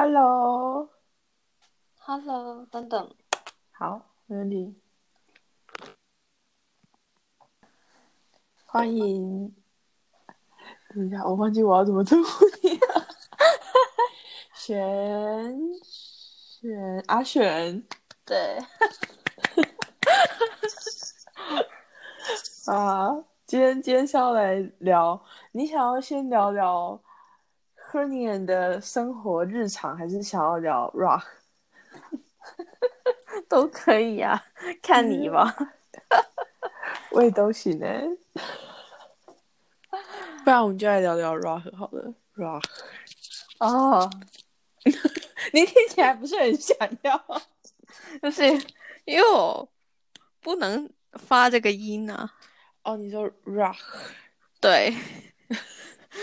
Hello，Hello，等等，好，没问题。欢迎，等一下，我忘记我要怎么称呼你了。璇，璇，阿璇对，啊，今天今天是要来聊，你想要先聊聊 Hernian 的生活日常，还是想要聊 Rock？都可以啊，看你吧。我也都行呢、不然我们就来聊聊 Rock 好了，Rock。哦，你听起来不是很想要？就是因为我不能发这个音啊。哦，你说 rock，对，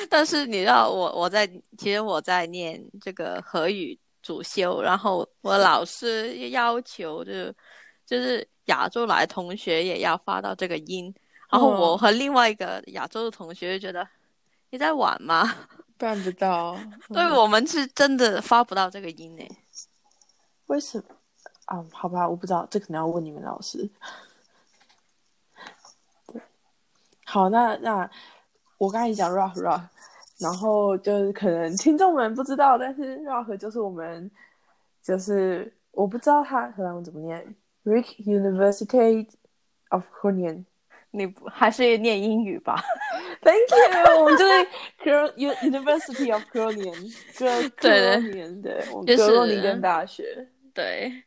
但是你知道我我在其实我在念这个和语主修，然后我老师要求就是就是亚洲来同学也要发到这个音，然后我和另外一个亚洲的同学就觉得你在玩吗？办不到。对嗯我们是真的发不到这个音呢。为什么？啊，好吧，我不知道，这可能要问你们老师。对，好，那那我刚才讲 rock rock，然后就是可能听众们不知道，但是 rock 就是我们就是我不知道他荷兰文怎么念，Rick University of Groningen。你不还是念英语吧？Thank you，我们就是 U University of 格罗宁，对，我们就是格罗宁根大学，对，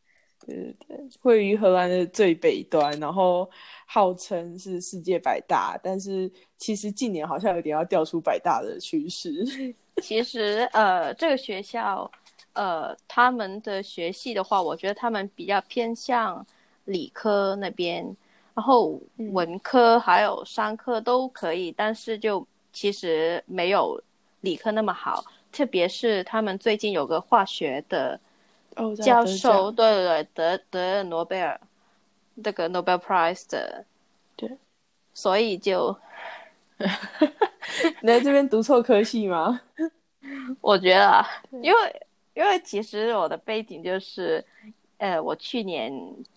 对对对，位于荷兰的最北端，然后号称是世界百大，但是其实近年好像有点要掉出百大的趋势。其实呃，这个学校呃，他们的学系的话，我觉得他们比较偏向理科那边，然后文科还有商科都可以，但是就其实没有理科那么好。特别是他们最近有个化学的哦，教授，奖对对对，得得诺贝尔那个 Nobel Prize 的，对，所以就你在这边读错科系吗？我觉得啊，因为因为其实我的背景就是，呃，我去年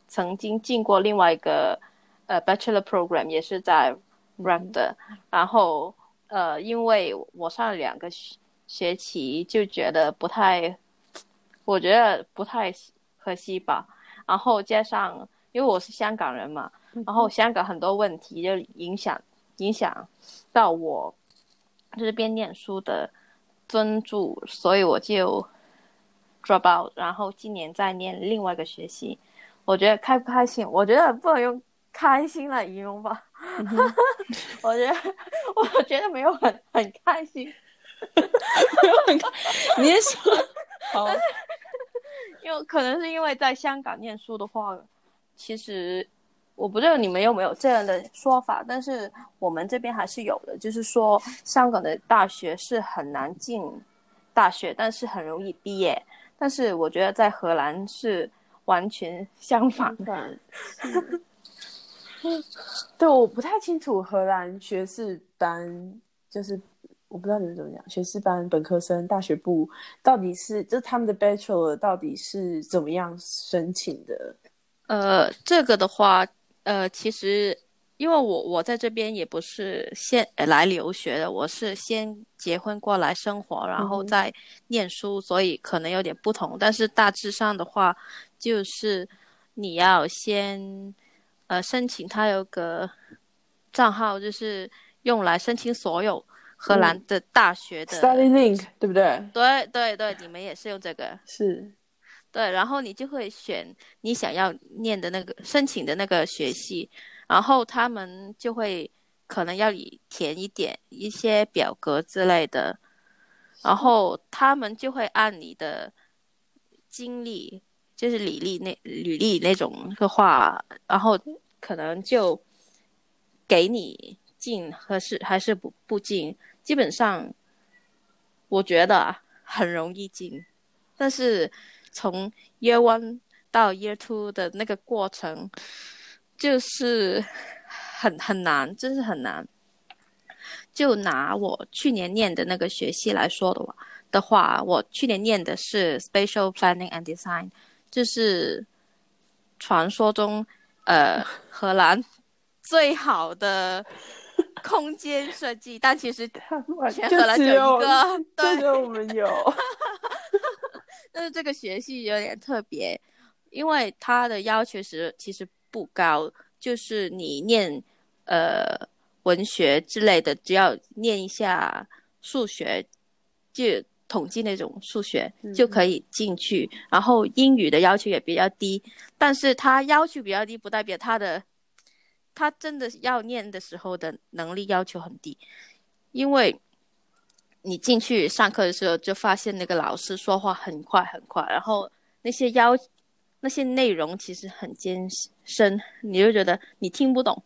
曾经进过另外一个呃 Bachelor Program，也是在 RAM 的，然后呃，因为我上了两个学学期，就觉得不太，我觉得不太可惜吧。然后加上因为我是香港人嘛，然后香港很多问题就影响影响到我这边念书的专注，所以我就 drop out，然后今年再念另外一个学习。我觉得开不开心？我觉得不能用开心来形容吧。我觉得，我觉得没有很很开心，没有很开你是说 好？因为可能是因为在香港念书的话，其实我不知道你们有没有这样的说法，但是我们这边还是有的，就是说香港的大学是很难进大学，但是很容易毕业。但是我觉得在荷兰是完全相反的。对，我不太清楚荷兰学士班，就是我不知道你们怎么讲，学士班、本科生、大学部到底是，就是他们的 bachelor 到底是怎么样申请的？呃，这个的话，呃，其实因为我我在这边也不是先呃来留学的，我是先结婚过来生活，然后再念书，所以可能有点不同。但是大致上的话，就是你要先呃申请，他有个账号，就是用来申请所有荷兰的大学的。Study Link 对不对？对对对，你们也是用这个。是，对，然后你就会选你想要念的那个申请的那个学系，然后他们就会可能要你填一点一些表格之类的，然后他们就会按你的经历，就是履历那履历那种的话，然后可能就给你进合适还是不不进，基本上我觉得很容易进，但是从 Year One 到 Year Two 的那个过程，就是很很难，真是很难。就拿我去年念的那个学系来说的话，的话，我去年念的是 Spatial Planning and Design，就是传说中呃荷兰最好的 空间设计，但其实 全荷兰就一个，就对我们有。但是这个学系有点特别，因为它的要求是其实不高，就是你念呃文学之类的，只要念一下数学，就统计那种数学嗯就可以进去。然后英语的要求也比较低，但是它要求比较低，不代表它的他真的要念的时候的能力要求很低，因为。你进去上课的时候，就发现那个老师说话很快很快，然后那些要那些内容其实很艰深，你就觉得你听不懂。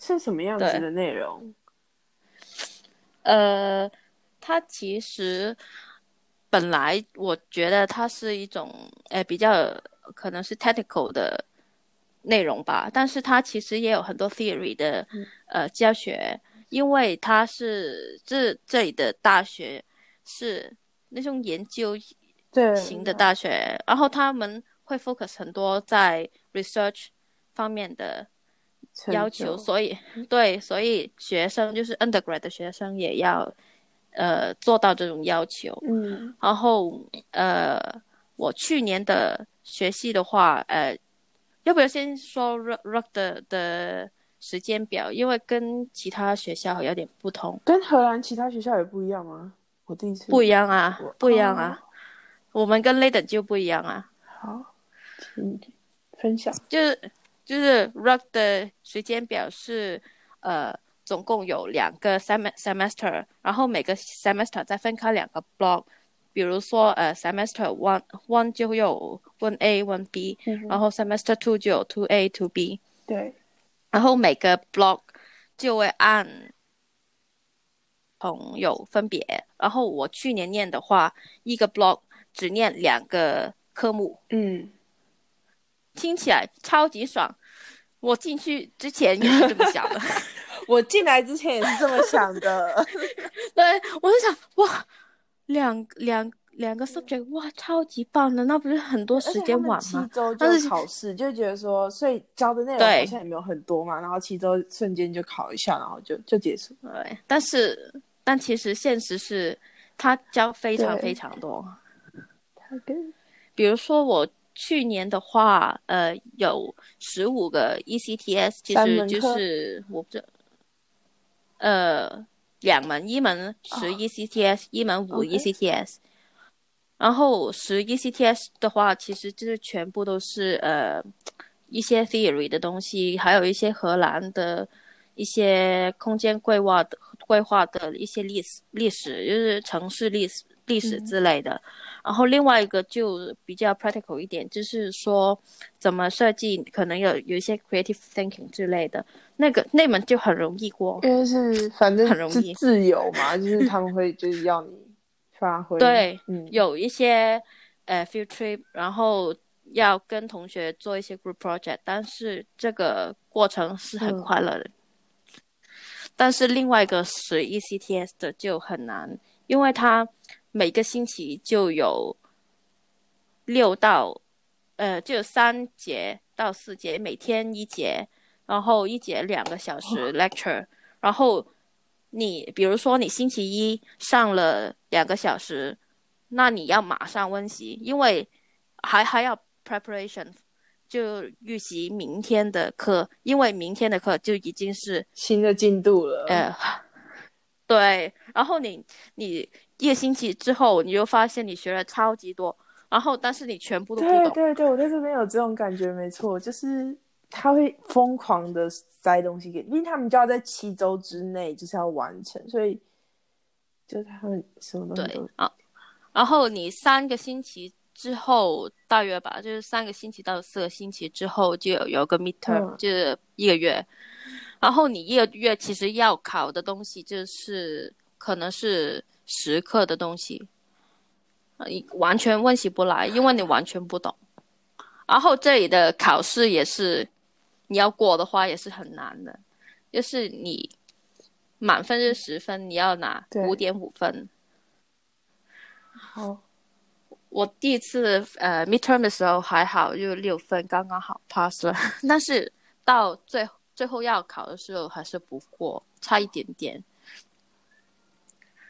是什么样子的内容？呃，它其实本来我觉得它是一种呃比较可能是 technical 的内容吧，但是它其实也有很多 theory 的呃教学，因为它是这这里的大学是那种研究对，型的大学，然后他们会 focus 很多在 research 方面的要求，所以对，所以学生就是 undergrad 的学生也要呃做到这种要求。嗯。然后呃，我去年的学习的话，呃，要不要先说 rock rock 的的时间表？因为跟其他学校有点不同，跟荷兰其他学校也不一样吗？我第一次不一样啊，不一样啊。我们跟 Leyden 就不一样啊，好，请分享。就是就是 rock 的时间表是呃，总共有两个 sem semester，然后每个 semester 再分开两个 block。比如说，呃，semester one one 就有 one A one B，、嗯然后 semester two 就有 two A two B，对，然后每个 block 就会按朋友分别。然后我去年念的话，一个 block 只念两个科目，嗯，听起来超级爽。我进去之前也是这么想的，我进来之前也是这么想的。对我就想哇，两两两个 subject 哇，超级棒的，那不是很多时间玩七吗？周就是考试，就觉得说，所以教的内容对好像也没有很多嘛，然后七周瞬间就考一下，然后就就结束。对，但是但其实现实是，他教非常非常多。他跟比如说我去年的话，呃，有十五个 ECTS，其实就是我不知道，呃，两门，一门十哦 ECTS，、一门五 ECTS。然后十一 CTS 的话，其实就是全部都是呃一些 theory 的东西，还有一些荷兰的一些空间规划的规划的一些历史历史，就是城市历史历史之类的。然后另外一个就比较 practical 一点，就是说怎么设计，可能有有一些 creative thinking 之类的，那个那门就很容易过。因为是反正很容易自由嘛，就是他们会就是要你 发挥。对，嗯，有一些呃 field trip，然后要跟同学做一些 group project，但是这个过程是很嗯快乐的。但是另外一个是 ECTS 的就很难，因为它每个星期就有六到呃就有三节到四节，每天一节，然后一节两个小时 lecture，然后你比如说你星期一上了两个小时，那你要马上温习，因为还还要 preparation，就预习明天的课，因为明天的课就已经是新的进度了。呃，对，然后你你一个星期之后，你就发现你学了超级多，然后但是你全部都不懂，对对对，我在这边有这种感觉，没错，就是他会疯狂的塞东西给你，因为他们就要在七周之内就是要完成，所以就他们什么东西对都啊，然后你三个星期之后，大约吧，就是三个星期到四个星期之后就有有个 midterm，、嗯就是一个月。然后你一个月其实要考的东西就是可能是十课的东西，呃你完全温习不来，因为你完全不懂。然后这里的考试也是，你要过的话也是很难的，就是你满分是十分，你要拿对五点五分，好，我第一次呃 midterm 的时候还好，就六分刚刚好 pass 了，但是到最最后要考的时候还是不过，差一点点。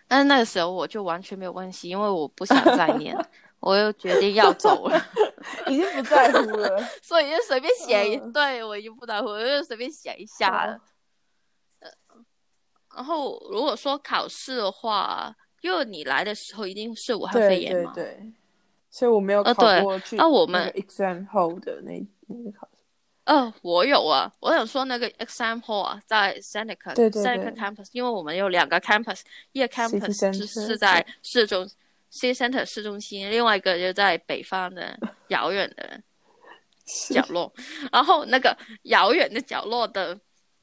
但是那个时候我就完全没有关系，因为我不想再念，我又决定要走了，已经不在乎了。所以就随便写一，嗯对我已经不在乎，我就随便写一下了。呃然后如果说考试的话，因为你来的时候一定是武汉肺炎嘛，对对，所以我没有考过去那我们 exam 后的那那个考试。呃，我有啊，我想说那个 exam hall 啊，在 Seneca 对对 Seneca campus，因为我们有两个 campus，一个 campus 是是在市中 city center 市中心，另外一个就在北方的 遥远的角落。然后那个遥远的角落的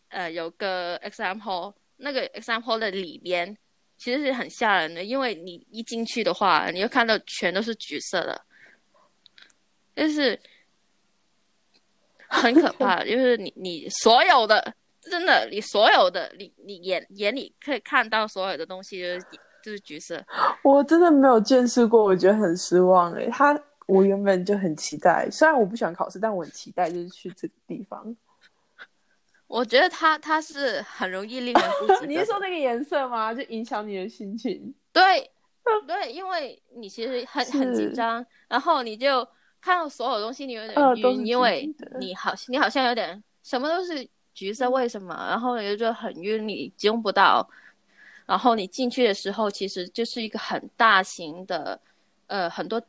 呃有个 exam hall，那个 exam hall 的里边其实是很吓人的，因为你一进去的话，你就看到全都是橘色的，就是 很可怕，就是你你所有的真的你所有的你你眼眼里可以看到所有的东西就是就是橘色，我真的没有见识过，我觉得很失望哎。他我原本就很期待，虽然我不喜欢考试，但我很期待就是去这个地方。我觉得它它是很容易令人不值 你是说那个颜色吗？就影响你的心情？对，对，因为你其实很很紧张，然后你就看到所有东西，你有点晕，因为你好，你好像有点什么都是橘色，为什么？然后你就很晕，你集中不到。然后你进去的时候，其实就是一个很大型的，呃，很多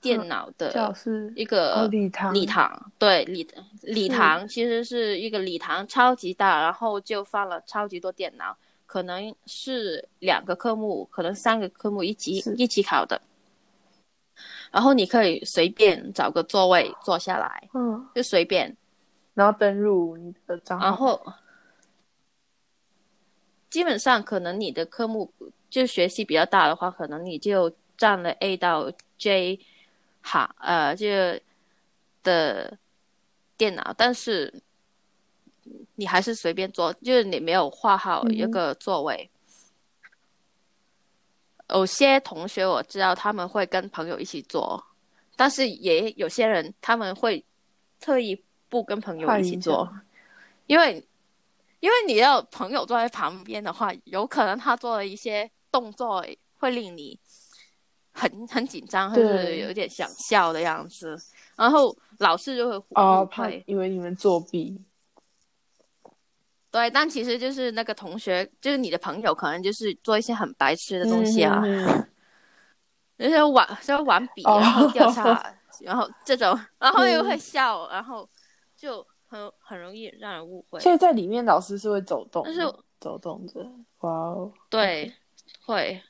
电脑教的室一个哦礼堂礼堂，对礼礼堂其实是一个礼堂，超级大，然后就放了超级多电脑，可能是两个科目，可能三个科目一起一起考的。然后你可以随便找个座位坐下来，嗯，就随便，然后登入你的账号，然后基本上可能你的科目就学习比较大的话，可能你就占了 A 到 J 哈呃就的电脑，但是你还是随便坐，就是你没有画好一个座位。有些同学我知道他们会跟朋友一起做，但是也有些人他们会特意不跟朋友一起做，因为因为你要朋友坐在旁边的话，有可能他做了一些动作会令你很很紧张，或者有点想笑的样子，然后老师就会哦，怕会。以为你们作弊，对，但其实就是那个同学，就是你的朋友，可能就是做一些很白痴的东西啊，嗯嗯 就是玩，就是玩笔，哦然后掉下来，然后这种，然后又会笑，然后就很很容易让人误会。所以在里面老师是会走动的，但是走动着，哇哦，对，会。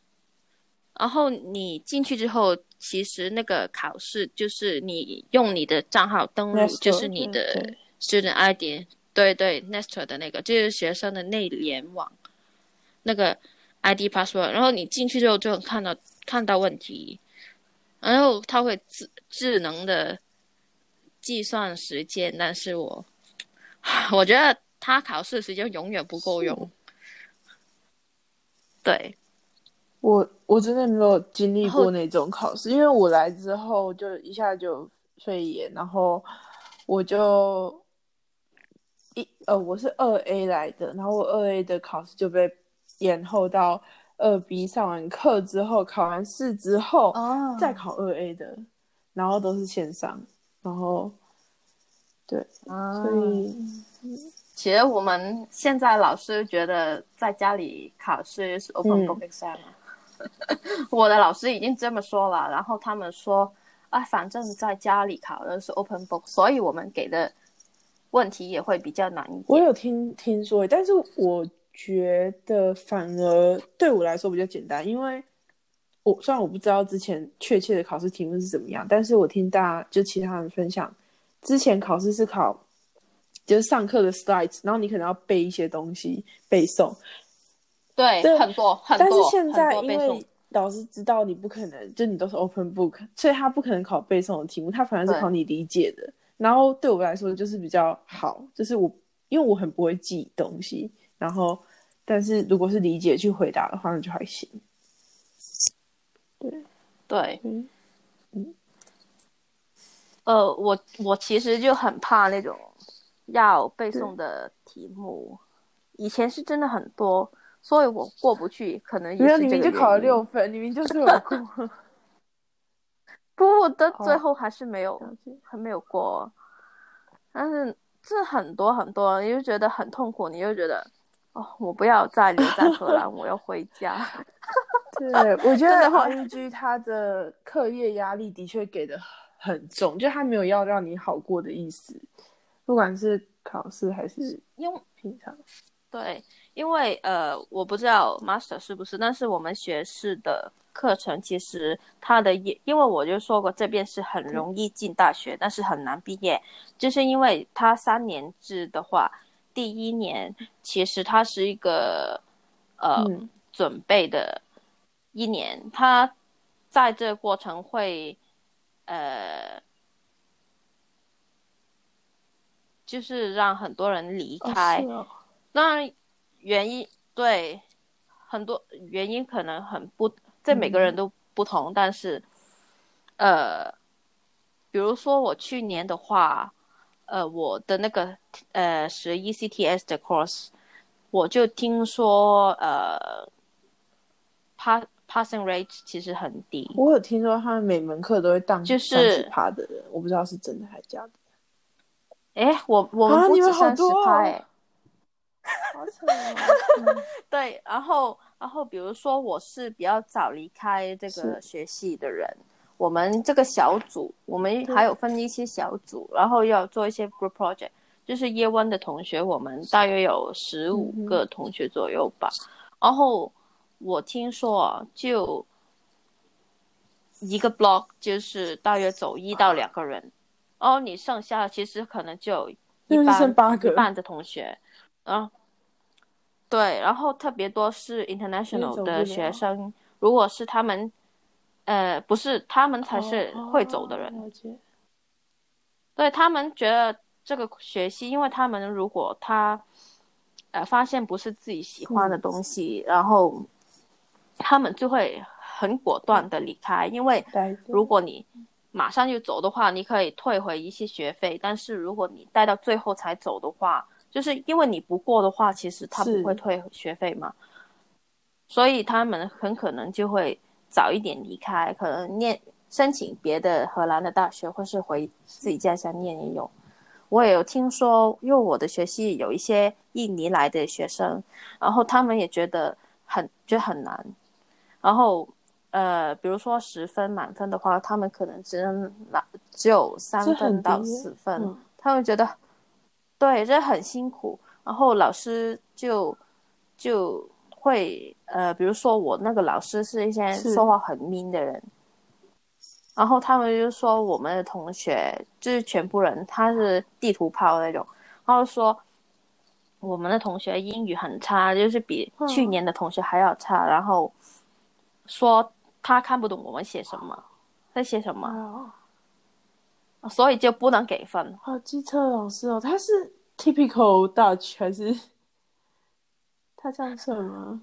然后你进去之后，其实那个考试就是你用你的账号登录，就是你的对。student ID，对对，Nestor 的那个，就是学生的内联网那个 ID password。然后你进去之后就能看到看到问题，然后它会智智能的计算时间，但是我 我觉得它考试时间永远不够用。对，我我真的没有经历过那种考试，因为我来之后就一下就肺炎，然后我就一呃我是二 A 来的，然后我二 A 的考试就被延后到二 B 上完课之后，考完试之后、哦再考二 A 的，然后都是线上，然后对，啊所以。其实我们现在老师觉得在家里考试是 open 嗯 book exam，、我的老师已经这么说了，然后他们说，啊，反正在家里考的是 open book，所以我们给的问题也会比较难一点我。有听听说，但是我觉得反而对我来说比较简单，因为我虽然我不知道之前确切的考试题目是怎么样，但是我听大家就其他人分享，之前考试是考就是上课的 slides，然后你可能要背一些东西背诵，对，对很多很多。但是现在因为老师知道你不可能，就你都是 open book，所以他不可能考背诵的题目，他反而是考你理解的。然后对我来说就是比较好，就是我因为我很不会记东西，然后但是如果是理解去回答的话，那就还行。对，嗯呃，我我其实就很怕那种要背诵的题目，以前是真的很多，所以我过不去，可能也是这个你明明就考了六分，你明明就是有过。不，我的哦最后还是没有，还没有过。但是这很多很多，你就觉得很痛苦，你就觉得哦，我不要再留在荷兰，我要回家。对，我觉得真的会 ING 他的课业压力的确给的很重，就他没有要让你好过的意思，不管是考试还是因为平常。对，因为呃，我不知道 master 是不是，但是我们学士的课程其实它的也，因为我就说过这边是很容易进大学，但是很难毕业，就是因为它三年制的话，第一年其实它是一个呃、嗯。准备的一年，它在这个过程会呃。就是让很多人离开，哦是哦。当然，原因对很多原因可能很不，这每个人都不同，但是，呃，比如说我去年的话，呃，我的那个呃十 ECTS 的 course，我就听说呃，pass passing rate 其实很低，我有听说他们每门课都会当就是趴的人，我不知道是真的还是假的。哎，我我们不止三十多哦趴诶。对，然后然后比如说我是比较早离开这个学系的人，我们这个小组，我们还有分一些小组，然后要做一些 group project，就是叶湾的同学，我们大约有十五个同学左右吧。然后我听说啊，就一个 block 就是大约走一到两个人，然后你剩下其实可能就一半剩八个一半的同学，然后对，然后特别多是 international 的学。生，如果是他们，呃，不是他们才是会走的人，对他们觉得这个学习，因为他们如果他呃发现不是自己喜欢的东西，然后他们就会很果断的离开，因为如果你马上就走的话，你可以退回一些学费，但是如果你待到最后才走的话，就是因为你不过的话，其实他不会退学费嘛，所以他们很可能就会早一点离开，可能念申请别的荷兰的大学，或是回自己家乡念也有。我也有听说，因为我的学系有一些印尼来的学生，然后他们也觉得很觉得很难，然后呃，比如说十分满分的话，他们可能只能拿只有三分到四分，嗯。他们觉得对这很辛苦，然后老师就就会呃，比如说我那个老师是一些说话很 mean 的人，然后他们就说我们的同学就是全部人他是地图炮那种，然后说我们的同学英语很差，就是比嗯。去年的同学还要差，然后说他看不懂我们写什么，在写什么，啊，所以就不能给分。好机车老师哦，他是 typical Dutch 还是他这样算吗？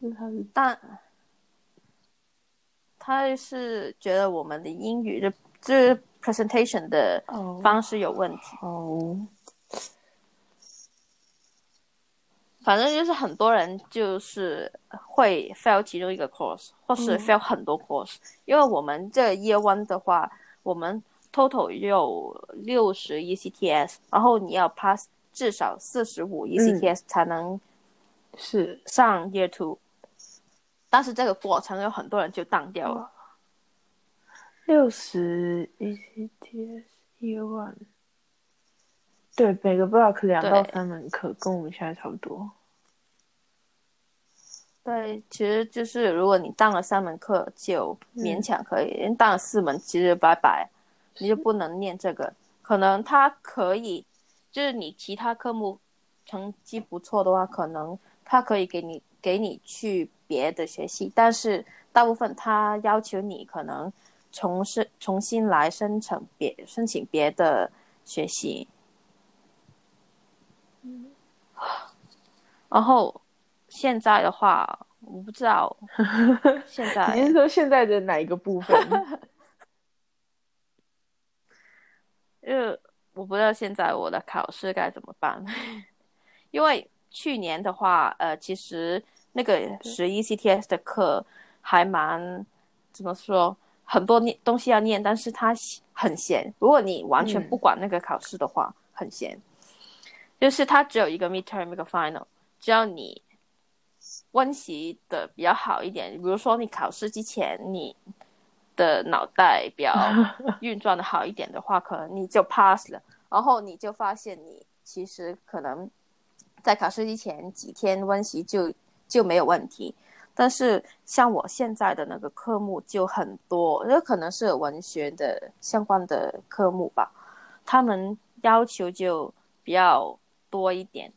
就是他是但他是觉得我们的英语的就是 presentation 的哦方式有问题。哦，反正就是很多人就是会 fail 其中一个 course，或是嗯 fail 很多 course，、因为我们这 year one 的话，我们 total 有六十 ECTS，然后你要 pass 至少四十五 ECTS 才能是。上 year two，、但是这个过程有很多人就当掉了。六十 ECTS 一万，对，每个 block 两到三门课，跟我们现在差不多。对，其实就是如果你当了三门课就勉强可以，因为当了四门其实拜拜，你就不能念这个。可能他可以，就是你其他科目成绩不错的话，可能他可以给你给你去别的学系，但是大部分他要求你可能重申重新来申请别申请别的学系。然后现在的话，我不知道 现在你是说现在的哪一个部分？因为我不知道现在我的考试该怎么办，因为去年的话，呃，其实那个十一 CTS 的课还蛮怎么说，很多念东西要念，但是它很闲。如果你完全不管那个考试的话，很闲。就是它只有一个 midterm 一个 final，只要你温习的比较好一点，比如说你考试之前你的脑袋比较 运转的好一点的话，可能你就 pass 了。然后你就发现你其实可能在考试之前几天温习就就没有问题。但是像我现在的那个科目就很多，这可能是文学的相关的科目吧，他们要求就比较。多一点，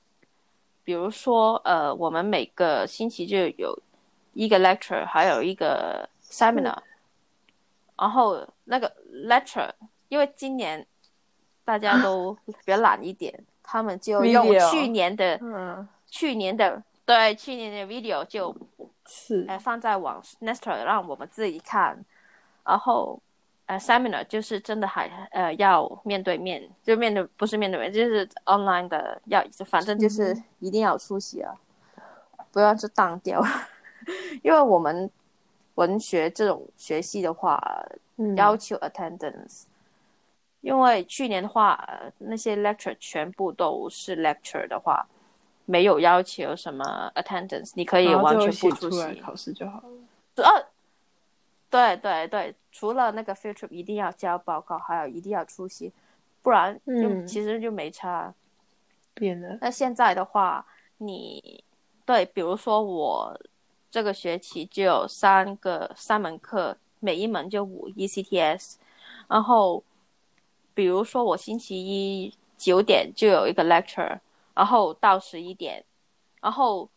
比如说，呃，我们每个星期就有一个 lecture，还有一个 seminar。然后那个 lecture，因为今年大家都比较懒一点，他们就用去年的，嗯去年的，对，去年的 video 就，是，哎，放在网 Nestor 让我们自己看，然后。呃，seminar 就是真的还呃要面对面，就面对不是面对面，就是 online 的，要反正就是一定要出席啊，不要就当掉。因为我们文学这种学系的话，要求 attendance。因为去年的话，那些 lecture 全部都是 lecture 的话，没有要求什么 attendance，你可以完全不出席考试就好了。呃，对对对。除了那个 field trip 一定要交报告，还有一定要出席，不然就其实就没差。变了。那现在的话，你对，比如说我这个学期就有三个三门课，每一门就五 ECTS，然后比如说我星期一九点就有一个 lecture，然后到十一点，然后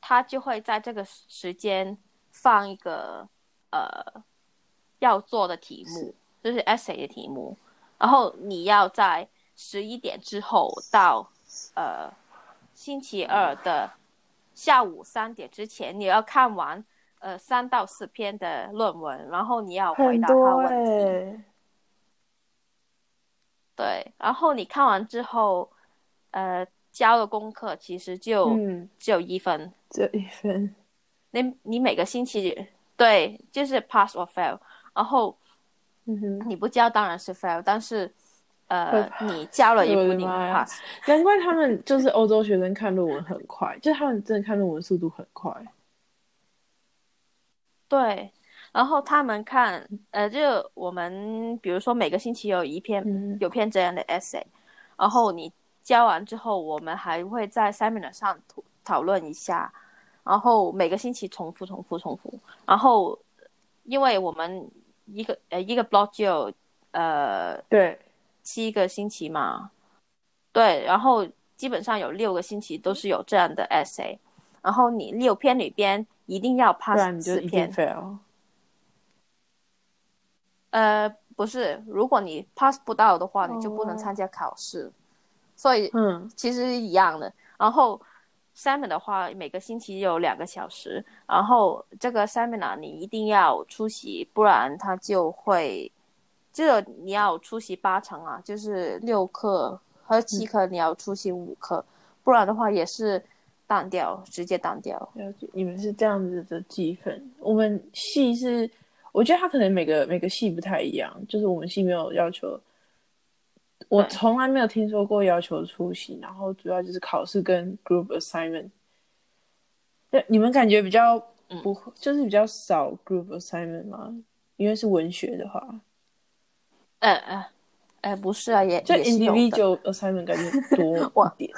他就会在这个时间放一个呃。要做的题目就是 essay 的题目，然后你要在十一点之后到呃星期二的下午三点之前，你要看完呃三到四篇的论文，然后你要回答他问题。对，然后你看完之后，呃，交的功课其实就只有一分，只有一分。你你每个星期对，就是 pass or fail。然后，嗯哼，你不交当然是 fail，但是，呃，你教了也不能 pass。难怪他们就是欧洲学生看论文很快，就是他们真的看论文速度很快。对，然后他们看，呃，就我们比如说每个星期有一篇有篇这样的 essay，然后你教完之后，我们还会在 seminar 上讨讨论一下，然后每个星期重复、重复、重复，然后因为我们。一个呃，一个 block 就有呃，对，七个星期嘛，对，然后基本上有六个星期都是有这样的 essay，然后你六篇里边一定要 pass 四篇。呃，不是，如果你 pass 不到的话，你就不能参加考试，所以嗯，其实一样的，然后。seminar 的话，每个星期有两个小时，然后这个 seminar 你一定要出席，不然他就会，这个你要出席八场啊，就是六课和七课你要出席五课，不然的话也是当掉，直接当掉。了解，你们是这样子的积分，我们系是，我觉得他可能每个每个系不太一样，就是我们系没有要求。我从来没有听说过要求出席，然后主要就是考试跟 group assignment。对，你们感觉比较不，就是比较少 group assignment 吗？因为是文学的话。嗯嗯，哎，不是啊，也就 individual assignment 感觉多 一点。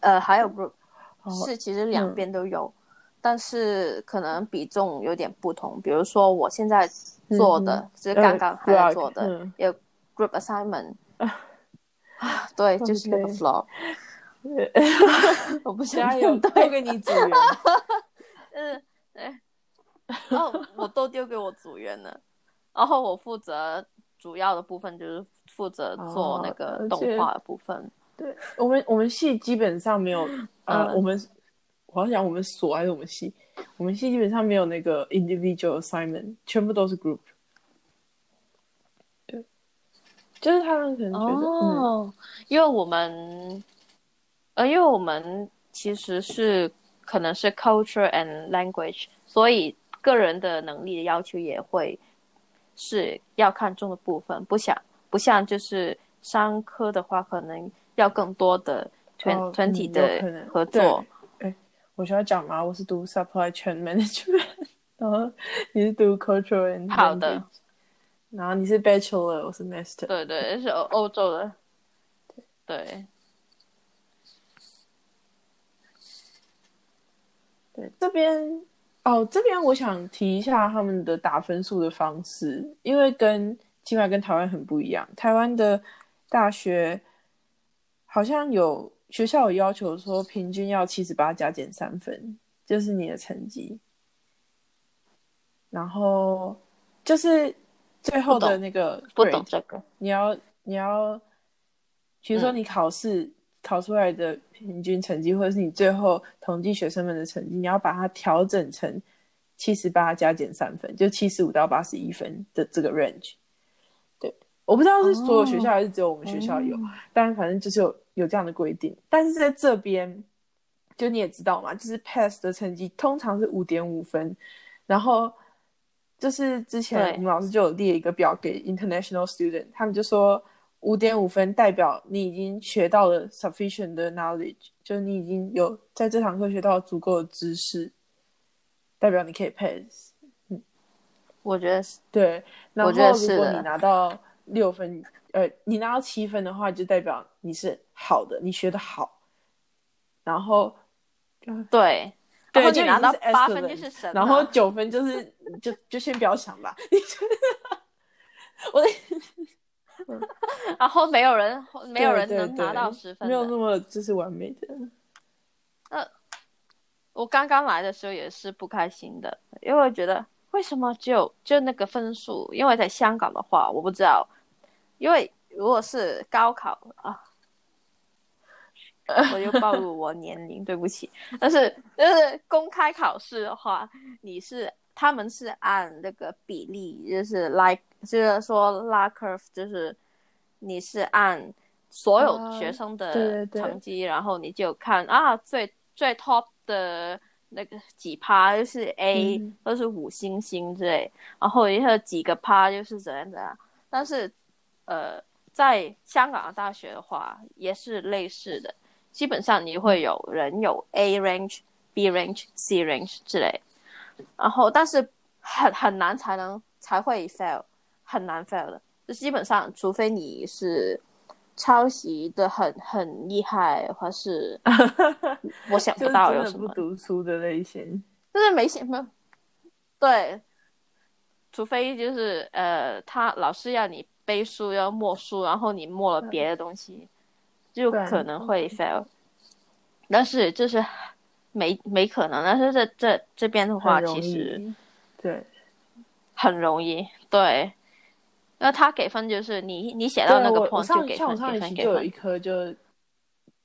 呃，还有 group，是其实两边都有，但是可能比重有点不同。比如说我现在。做的就是刚刚还在做的，有 group assignment，啊，对，就是那个 flow，我不想有丢给你组员，嗯，对，哦，我都丢给我组员了，然后我负责主要的部分，就是负责做那个动画的部分。对我们，我们系基本上没有，呃，我们我要讲我们所还是我们系，我们系基本上没有那个 individual assignment，全部都是 group。对，就是他们可能觉得，嗯，哦，因为我们，呃，因为我们其实是可能是 culture and language，所以个人的能力的要求也会是要看重的部分，不想不像就是商科的话，可能要更多的团哦团体的能合作。我需要讲吗？我是读 supply chain management，然后你是读 cultural and 好的然后你是 bachelor，我是 master。对对，是欧欧洲的，对，对，这边哦，这边我想提一下他们的打分数的方式，因为跟起码跟台湾很不一样。台湾的大学好像有学校有要求说，平均要七十八加减三分，就是你的成绩。然后就是最后的那个不懂这个。你要你要，比如说嗯你考试、考出来的平均成绩，或者是你最后统计学生们的成绩，你要把它调整成七十八加减三分，就七十五到八十一分的这个 range。对，我不知道是所有学校还是只有我们学校有，哦但反正就是有有这样的规定。但是在这边，就你也知道嘛，就是 pass 的成绩通常是五点五分，然后就是之前我们老师就有列一个表给 international student，他们就说五点五分代表你已经学到了 sufficient 的 knowledge，就是你已经有在这堂课学到足够的知识，代表你可以 pass。我觉得是对，然后我觉得如果你拿到六分，呃，你拿到七分的话，就代表你是好的，你学的好。然后，对。对，然后你拿到八分就是神，然后九分就是就就先不要想吧。我的 然后没有人没有人能拿到十分没有。那么就是完美的。呃我刚刚来的时候也是不开心的，因为我觉得为什么只有就那个分数？因为在香港的话，我不知道，因为如果是高考啊，我又暴露我年龄，对不起。但是就是公开考试的话，你是他们是按那个比例，就是 like 就是说拉 curve，就是你是按所有啊学生的对对对。成绩，然后你就看啊最最 top 的那个几趴就是 A，、嗯。都是五星星之类，然后也有几个趴就是怎样怎样。但是呃，在香港的大学的话，也是类似的，基本上你会有人有 A range、B range、C range 之类，然后但是很很难才能才会 fail，很难 fail 的，就基本上除非你是抄袭的很很厉害，或是 我想不到有什么，读书的类型。就是没想没有，对，除非就是呃，他老师要你背书要默书，然后你默了别的东西，就可能会 fail。但是就是没没可能，但是这这这边的话，其实易，对，很容易，对。那他给分就是你你写到那个 point 就上给分上一分给分就有一，科就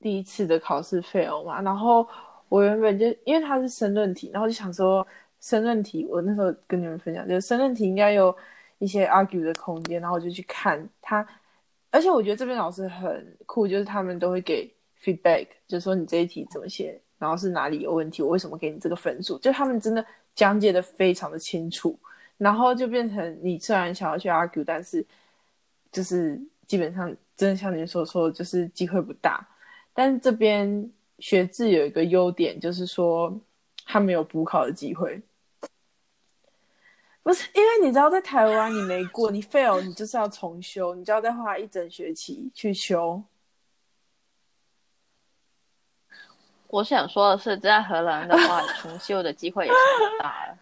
第一次的考试 fail 嘛，然后我原本就因为它是申论题，然后就想说申论题，我那时候跟你们分享，就是申论题应该有一些 argue 的空间，然后我就去看他，而且我觉得这边老师很酷，就是他们都会给 feedback，就是说你这一题怎么写，然后是哪里有问题，我为什么给你这个分数，就他们真的讲解的非常的清楚。然后就变成你虽然想要去 argue，但是就是基本上真的像你所说，就是机会不大。但是这边学制有一个优点，就是说他没有补考的机会。不是因为你知道，在台湾你没过，你 fail，你就是要重修，你就要再花一整学期去修。我想说的是，在荷兰的话，重修的机会也是很大的。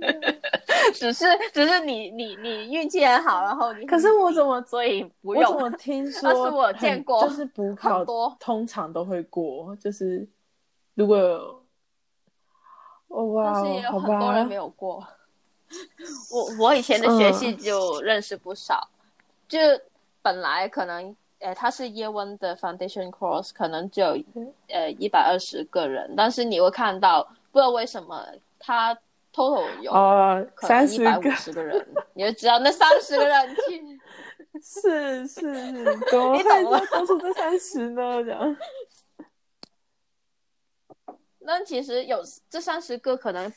只是只是你你你运气很好，然后你可是我怎么所以不我怎用么听 说？但是我有见过就是补考多。通常都会过，就是如果有，哦哇但是也，有很多人没，有过。我我以前的学系就认识不少，就本来可能呃，他是 Year One 的 Foundation course，可能只有呃一百二十个人，但是你会看到，不知道为什么它 total 有三百五个，十个人，你就知道那三十个人去。是是是，怎么你会懂了就多出这三十呢？这样，那其实有这三十个可能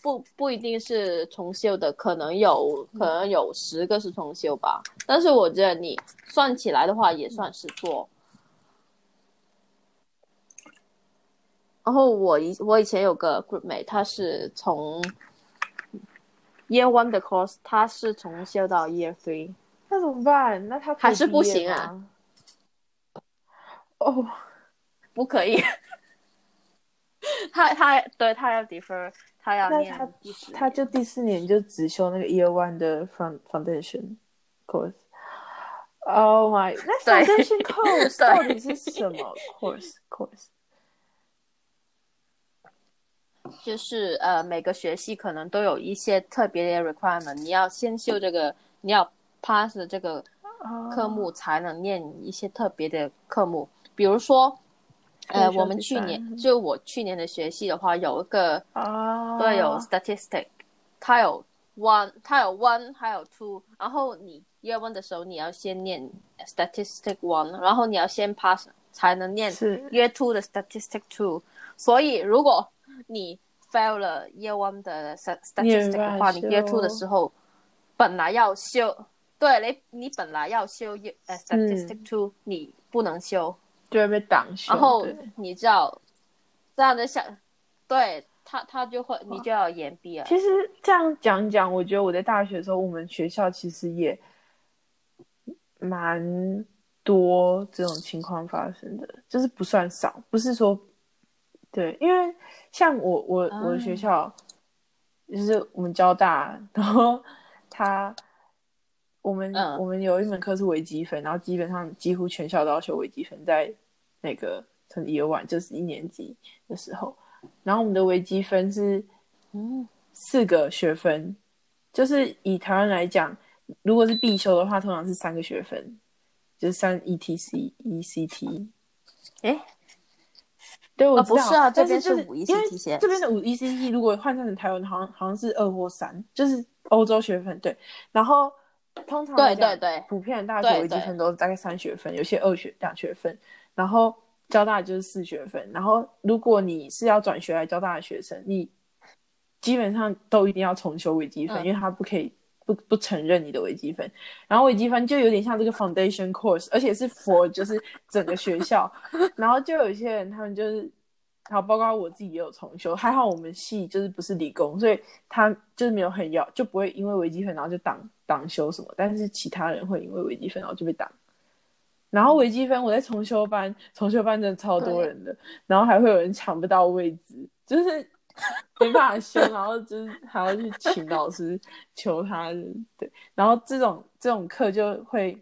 不不一定是重修的，可能有可能有十个是重修吧。但是我觉得你算起来的话，也算是多。然后我以我以前有个 group mate，他是从 year one 的 course，他是从修到 year three，那怎么办？那他还是不行啊吗？哦，不可以。他他对他要 defer，他要念他就第四年就只修那个 Year One 的 Found Foundation course。Oh my，那对 Foundation course 到底是什么 course course？就是呃每个学系可能都有一些特别的 requirement，你要先修这个，你要 pass 这个科目才能念一些特别的科目，比如说。呃，我们去年就我去年的学系的话，有一个啊，对，有 statistic，它有 one，它有 one，还有 two。然后你 year one 的时候，你要先念 statistic one，然后你要先 pass 才能念是 year two 的 statistic two。所以如果你 fail 了 year one 的 statistic 的话，你 year two 的时候本来要修，对你你本来要修 year statistic two，、你不能修。就会被挡修。然后你知道这样的想，对他他就会你就要延毕了。其实这样讲讲，我觉得我在大学的时候，我们学校其实也蛮多这种情况发生的，就是不算少，不是说对，因为像我我我的学校，就是我们交大，然后他我们、嗯。我们有一门课是微积分，然后基本上几乎全校都要修微积分，在那个从 year one 就是一年级的时候，然后我们的微积分是嗯，四个学分，就是以台湾来讲，如果是必修的话，通常是三个学分，就是三 E ETC、ECT。诶，对，我哦知道，不是啊这边是五因 ECT 为线这边的五 ECT 如果换算成台湾，好像好像是二或三，就是欧洲学分。对，然后通常对对对普遍的大学微积分都是大概三学分，有些二学两学分，然后交大就是四学分。然后如果你是要转学来交大的学生，你基本上都一定要重修微积分，嗯因为他不可以不不承认你的微积分。然后微积分就有点像这个 foundation course，而且是 for 就是整个学校。然后就有一些人他们就是，好，包括我自己也有重修，还好我们系就是不是理工，所以他就是没有很要，就不会因为微积分然后就挡挡修什么。但是其他人会因为微积分然后就被挡。然后微积分我在重修班，重修班真的超多人的，然后还会有人抢不到位置，就是 没办法修，然后就是还要去请老师求他，对，然后这种这种课就会，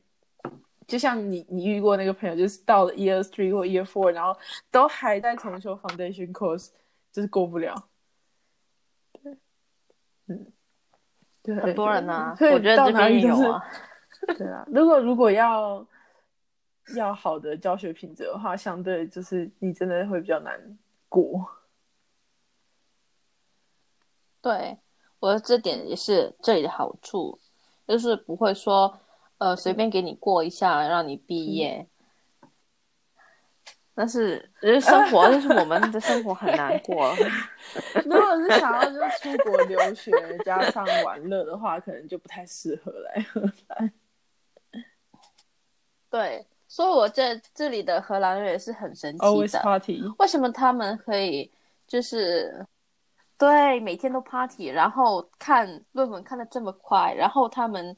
就像你你遇过那个朋友，就是到了 year three 或 year four，然后都还在重修 foundation course，就是过不了。对，嗯，对，很多人啊，所以我觉得到这边也有啊。对啊，如果如果要要好的教学品质的话，相对就是你真的会比较难过。对，我这点也是这里的好处，就是不会说呃随便给你过一下让你毕业。但是，就是生活，就是我们的生活很难过。如果是想要就是出国留学加上玩乐的话，可能就不太适合来荷兰。对，所以我这这里的荷兰人也是很神奇 Always 的。party，为什么他们可以就是对每天都 party，然后看论文看得这么快，然后他们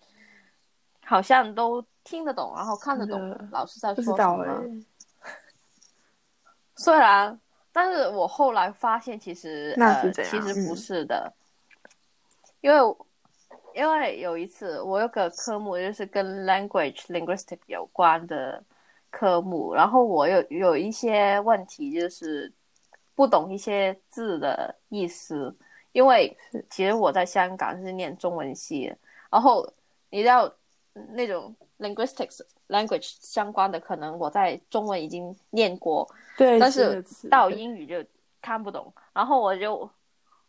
好像都听得懂，然后看得懂老师在说什么。虽然，但是我后来发现其实呃那其实不嗯是的，因为因为有一次我有个科目就是跟 language linguistic 有关的科目，然后我有有一些问题就是不懂一些字的意思，因为其实我在香港是念中文系的，然后你知道那种 linguistics language 相关的，可能我在中文已经念过，对，但是到英语就看不懂，然后我就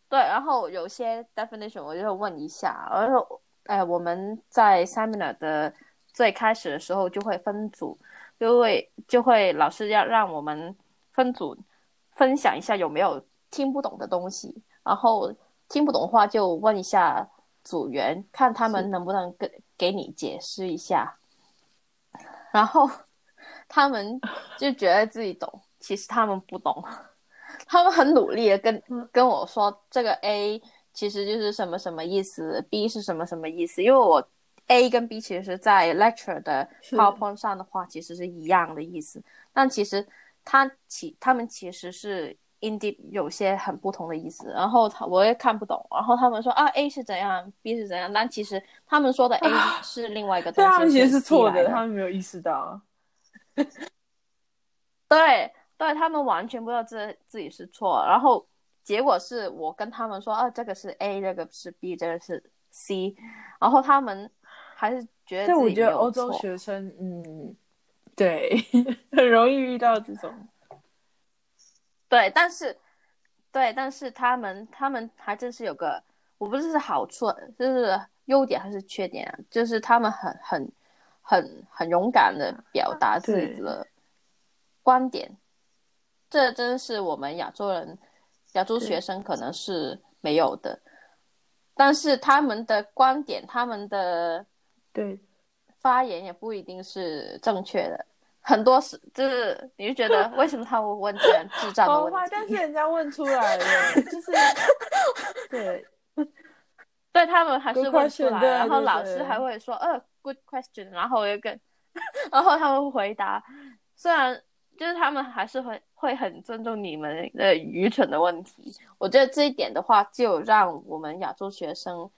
对，然后有些 definition 我就会问一下，然后哎，我们在 seminar 的最开始的时候就会分组，就会就会老师要让我们分组分享一下有没有听不懂的东西，然后听不懂的话就问一下组员，看他们能不能给给你解释一下，然后他们就觉得自己懂，其实他们不懂，他们很努力的跟嗯。跟我说这个 A 其实就是什么什么意思，B 是什么什么意思，因为我 A 跟 B 其实在 lecture 的是。PowerPoint 上的话，其实是一样的意思，但其实它其他们其实是 in deep 有些很不同的意思，然后他我也看不懂，然后他们说啊 A 是怎样，B 是怎样，但其实他们说的 A 是另外一个东对，西，他们其实是错的，他们没有意识到。对对，他们完全不知道自自己是错，然后结果是我跟他们说啊，这个是 A，这个是 B，这个是 C，然后他们还是觉得但我觉得欧洲学生，嗯，对，很容易遇到这种。对，但是对，但是他们他们还真是有个，我不知道是好处，就是优点还是缺点啊，就是他们很很很很勇敢的表达自己的观点，这真是我们亚洲人、亚洲学生可能是没有的。但是他们的观点、他们的对，发言也不一定是正确的，很多是就是你就觉得为什么他会问这样智障的问好坏，但是？人家问出来了，就是 对，对他们还是问出来，然后老师还会说呃 good question，然后我就跟，然后他们回答，虽然就是他们还是会会很尊重你们的愚蠢的问题，我觉得这一点的话，就让我们亚洲学生，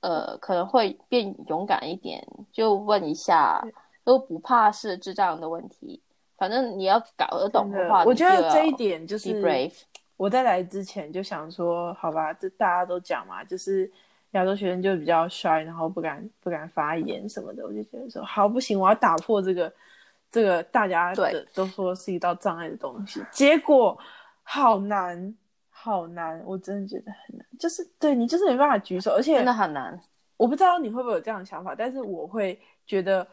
呃，可能会变勇敢一点，就问一下，都不怕是智障的问题，反正你要搞得懂真的话，我觉得这一点就是 brave，我在来之前就想说，好吧，这大家都讲嘛，就是亚洲学生就比较 shy，然后不敢不敢发言什么的，我就觉得说，好不行，我要打破这个这个大家都说是一道障碍的东西，结果好难，好难，我真的觉得很难，就是对你就是没办法举手，而且真的很难。我不知道你会不会有这样的想法，但是我会觉得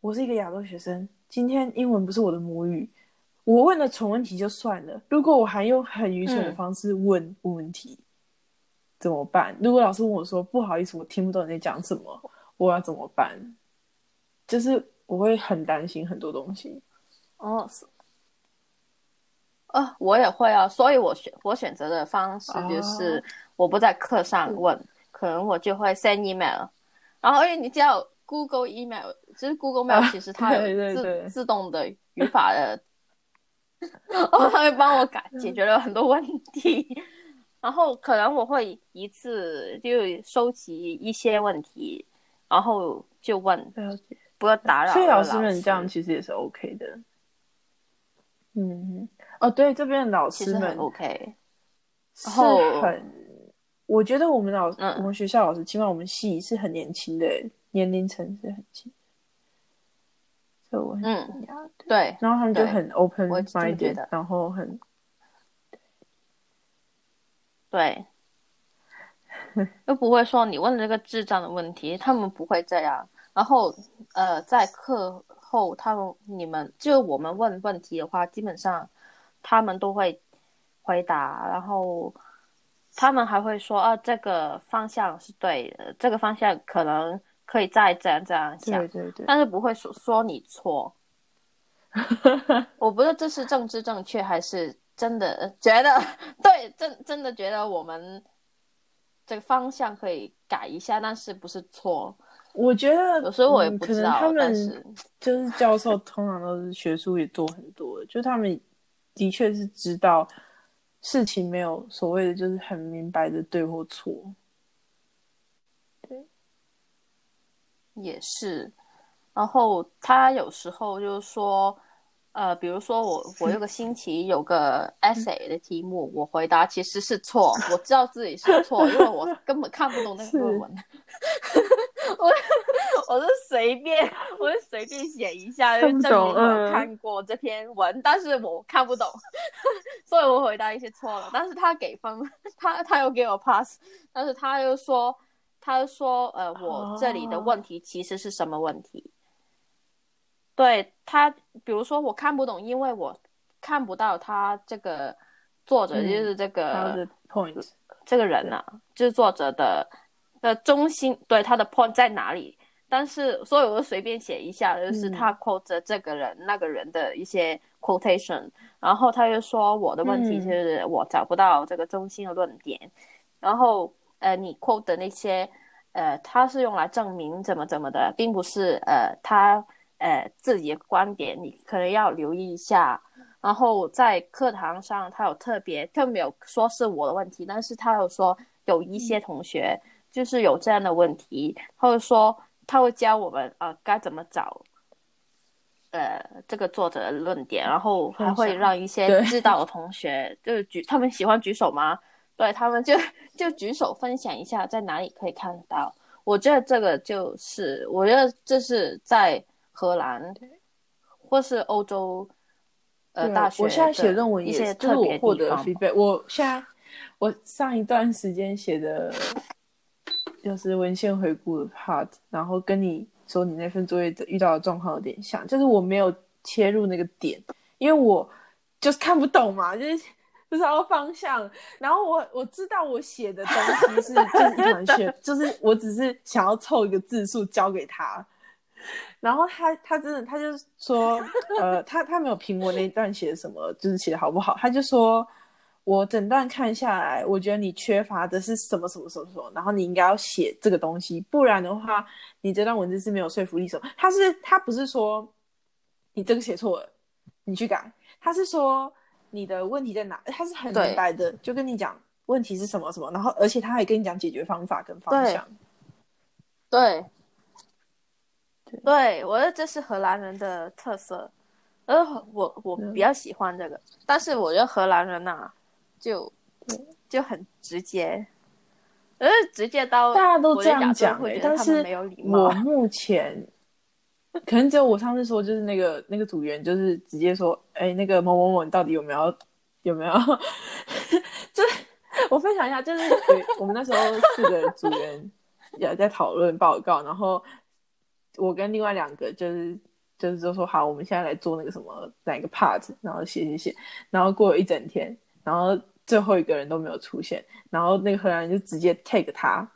我是一个亚洲学生，今天英文不是我的母语，我问了蠢问题就算了，如果我还用很愚蠢的嗯方式问问问题，怎么办？如果老师问我说不好意思，我听不懂你在讲什么，我要怎么办？就是我会很担心很多东西。哦，是，呃，我也会啊，所以我选我选择的方式就是哦我不在课上问，可能我就会 send email，然后因为你知道 Google email，就是 Google Mail，啊其实它有自对自动的语法的，哦，它会帮我改，解决了很多问题。然后可能我会一次就收集一些问题，然后就问，不要打扰。所以老师们这样其实也是 OK 的。嗯，哦，对，这边的老师们很 OK。是然后很，我觉得我们老、嗯我们学校老师，起码我们系是很年轻的，年龄层是很轻，所以我很嗯惊讶。对对，然后他们就很 open minded，然后很对，又不会说你问这个智障的问题，他们不会这样。然后呃，在课后，他们你们就我们问问题的话，基本上他们都会回答，然后他们还会说啊，这个方向是对的，这个方向可能可以再这样这样想对，对对，但是不会说说你错。我不知道这是政治正确还是真的觉得对，真真的觉得我们这个方向可以改一下，但是不是错？我觉得有时候我也嗯不知道，可能他们就是教授通常都是学术也做很多的，就他们的确是知道事情没有所谓的就是很明白的对或错。也是。然后他有时候就是说，呃，比如说我我有个星期有个 essay 的题目，我回答其实是错，我知道自己是错，因为我根本看不懂那个论文。我我是随便，我是随便写一下，证明我看过这篇文，但是我看不懂，所以我回答一些错了。但是他给分，他他又给我 pass，但是他又说，他说，呃，我这里的问题其实是什么问题？对他，比如说我看不懂，因为我看不到他这个作者，嗯就是这个、point，这个人呢、就是作者的的中心，对他的 point 在哪里？但是，所以我就随便写一下，就是嗯。他 quote 着这个人、那个人的一些 quotation，然后他又说我的问题嗯。就是我找不到这个中心的论点，然后呃，你 quote 的那些呃，他是用来证明怎么怎么的，并不是呃他呃自己的观点，你可能要留意一下。然后在课堂上，他有特别，他没有说是我的问题，但是他有说有一些同学就是有这样的问题，或者说他会教我们呃该怎么找呃这个作者的论点，然后还会让一些知道的同学就是举他们喜欢举手吗？对他们就就举手分享一下在哪里可以看到。我觉得这个就是，我觉得这是在荷兰或是欧洲呃大学我现在写的论文一些也是，就是特别我获得地方。feedback。我现在我上一段时间写的，就是文献回顾的 part，然后跟你说你那份作业的遇到的状况有点像，就是我没有切入那个点，因为我就是看不懂嘛，就是不知道方向。然后我我知道我写的东西是 就是一团血，就是我只是想要凑一个字数交给他。然后他他真的他就说，呃，他他没有评我那一段写的什么，就是写的好不好，他就说我整段看下来，我觉得你缺乏的是什么什么什么什么，然后你应该要写这个东西，不然的话，你这段文字是没有说服力什么。他是他不是说你这个写错了，你去改，他是说你的问题在哪，他是很明白的，就跟你讲问题是什么什么，然后而且他还跟你讲解决方法跟方向。对，对。对，我觉得这是荷兰人的特色，而我我嗯。比较喜欢这个，但是我觉得荷兰人呐、就就很直接，呃，直接到大家都这样讲、但是没有礼我貌。目前可能只有我上次说，就是那个那个组员，就是直接说，哎、那个某某某，你到底有没有有没有？就是我分享一下，就是我们那时候四个组员也在讨论报告，然后我跟另外两个就是。就是就说好，我们现在来做那个什么哪个 part，然后写写写，然后过了一整天，然后最后一个人都没有出现，然后那个荷兰人就直接 take 他，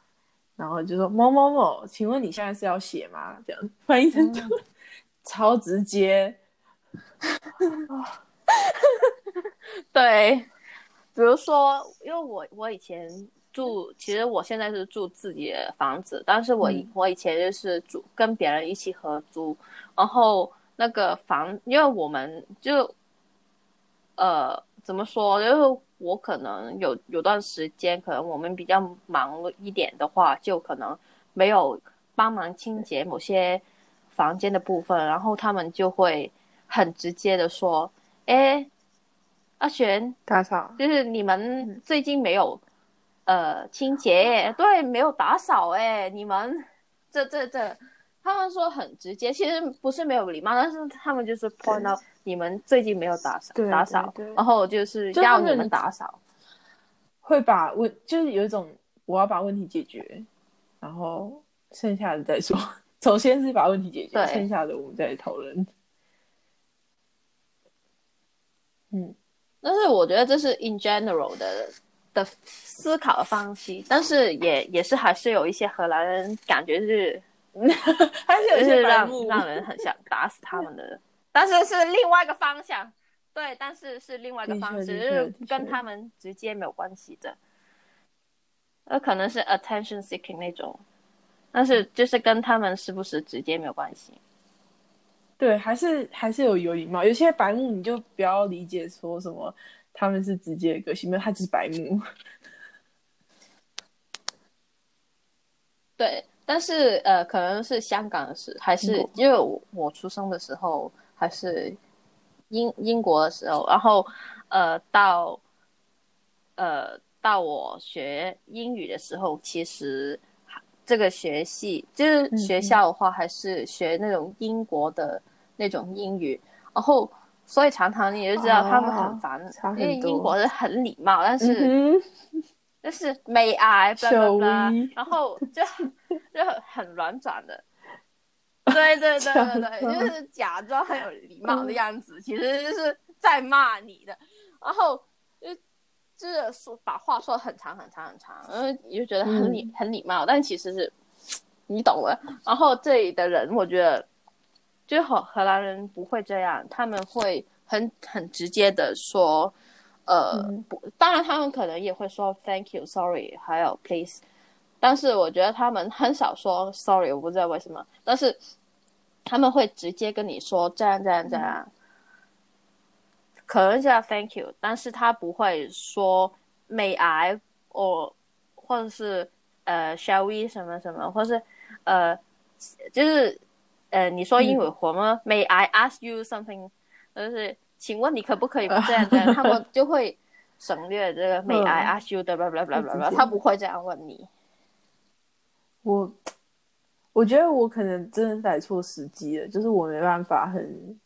然后就说某某某，请问你现在是要写吗？这样翻译成中文，超直接。对，比如说，因为我我以前住，其实我现在是住自己的房子，但是我、嗯我以前就是住跟别人一起合租，然后那个房，因为我们就呃怎么说，就是我可能有有段时间，可能我们比较忙一点的话，就可能没有帮忙清洁某些房间的部分，然后他们就会很直接的说，哎。阿璇，打扫，就是你们最近没有呃清洁，对，没有打扫哎，你们这 这这，他们说很直接，其实不是没有礼貌，但是他们就是 point out 你们最近没有打扫打扫然后就是要你们打扫，会把问就是有一种我要把问题解决，然后剩下的再说。首先是把问题解决，剩下的我们再讨论。嗯，但是我觉得这是 in general 的的思考的方式，但是也也是还是有一些荷兰人感觉是 还是有些就是让让人很想打死他们的，但是是另外一个方向，对，但是是另外一个方式，的确就是跟他们直接没有关系的，那，可能是 attention seeking 那种，但是就是跟他们是不是直接没有关系。对，还是还是有有礼貌。有些白目你就不要理解说什么他们是直接的个性，没有，他只是白目。对，但是呃，可能是香港的时，还是因为我我出生的时候还是英英国的时候，然后呃到呃到我学英语的时候，其实这这个学系，就是学校的话，还是学那种英国的那种英语，然后所以常常你就知道他们很烦，因为英国人很礼貌，但是但是 May I，然后就 就很软转的，对对对对对，就是假装很有礼貌的样子，其实就是在骂你的，然后就。是说把话说很长很长很长，然后你就觉得很礼很礼貌，但其实是你懂了。然后这里的人，我觉得就荷荷兰人不会这样，他们会很很直接的说，呃，不，当然他们可能也会说 thank you sorry 还有 please，但是我觉得他们很少说 sorry，我不知道为什么，但是他们会直接跟你说这样这样这样。可能叫 Thank you，但是他不会说 May I，或或者是呃 Shall we 什么什么，或是呃就是呃你说英语活吗？May I ask you something？就是请问你可不可以不这样这样？他们 就会省略这个 May I ask you 的 blah blah blah blah，他不会这样问你。我我觉得我可能真的是来错时机了，就是我没办法很。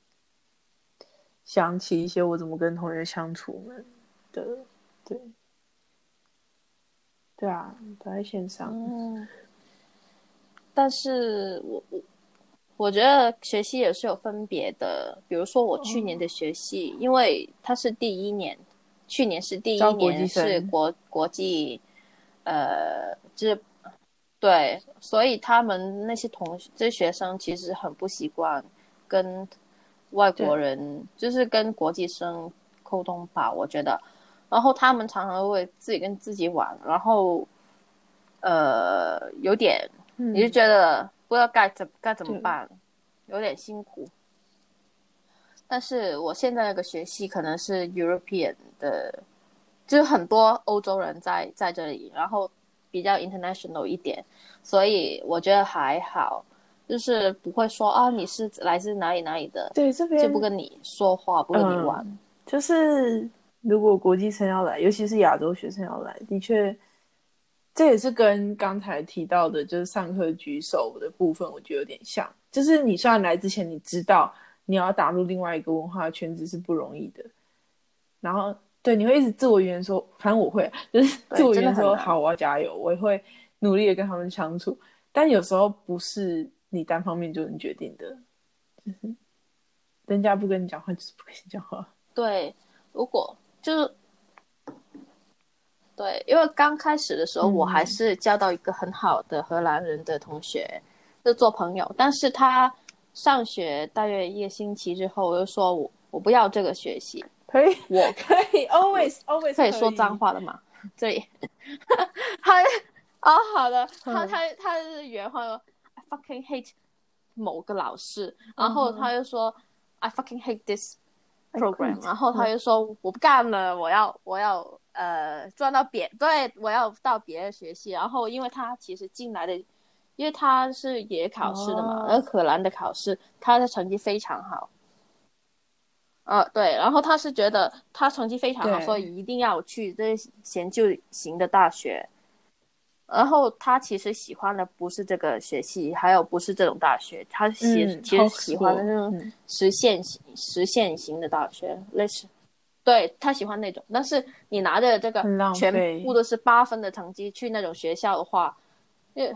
想起一些我怎么跟同学相处的，对，对啊，都在线上。嗯，但是我我我觉得学习也是有分别的。比如说我去年的学习，因为它是第一年，去年是第一年是国国际，呃，就是对，所以他们那些同这些学生其实很不习惯跟。外国人就是跟国际生沟通吧，我觉得，然后他们常常会自己跟自己玩，然后，呃，有点，你就觉得不知道该怎该怎么办，有点辛苦。但是我现在那个学系可能是 European 的，就是很多欧洲人在在这里，然后比较 international 一点，所以我觉得还好。就是不会说啊，你是来自哪里哪里的？对，这边就不跟你说话，不跟你玩。就是如果国际生要来，尤其是亚洲学生要来，的确，这也是跟刚才提到的，就是上课举手的部分，我觉得有点像。就是你虽然来之前你知道你要打入另外一个文化圈子是不容易的，然后对你会一直自我语言说，反正我会，就是自我语言说好，我要加油，我也会努力的跟他们相处。但有时候不是。你单方面就能决定的，就是人家不跟你讲话，就是不跟你讲话。对，如果就是对，因为刚开始的时候，我还是交到一个很好的荷兰人的同学，就做朋友。但是他上学大约一个星期之后，我就说我我不要这个学习。可以，我可以，always always 可以说脏话的嘛？对，他哦，好的，他他他是原话说。fucking hate 某个老师，然后他又说 I fucking hate this program，然后他就说我不干了，我要我要呃转到别对，我要到别的学系。然后因为他其实进来的，因为他是也考试的嘛，而可兰的考试他的成绩非常好。呃，对，然后他是觉得他成绩非常好，所以一定要去这些研究型的大学。然后他其实喜欢的不是这个学系，还有不是这种大学，他喜其实喜欢的那种实现型、实现型的大学，类似，对他喜欢那种。但是你拿着这个全部都是八分的成绩去那种学校的话，对，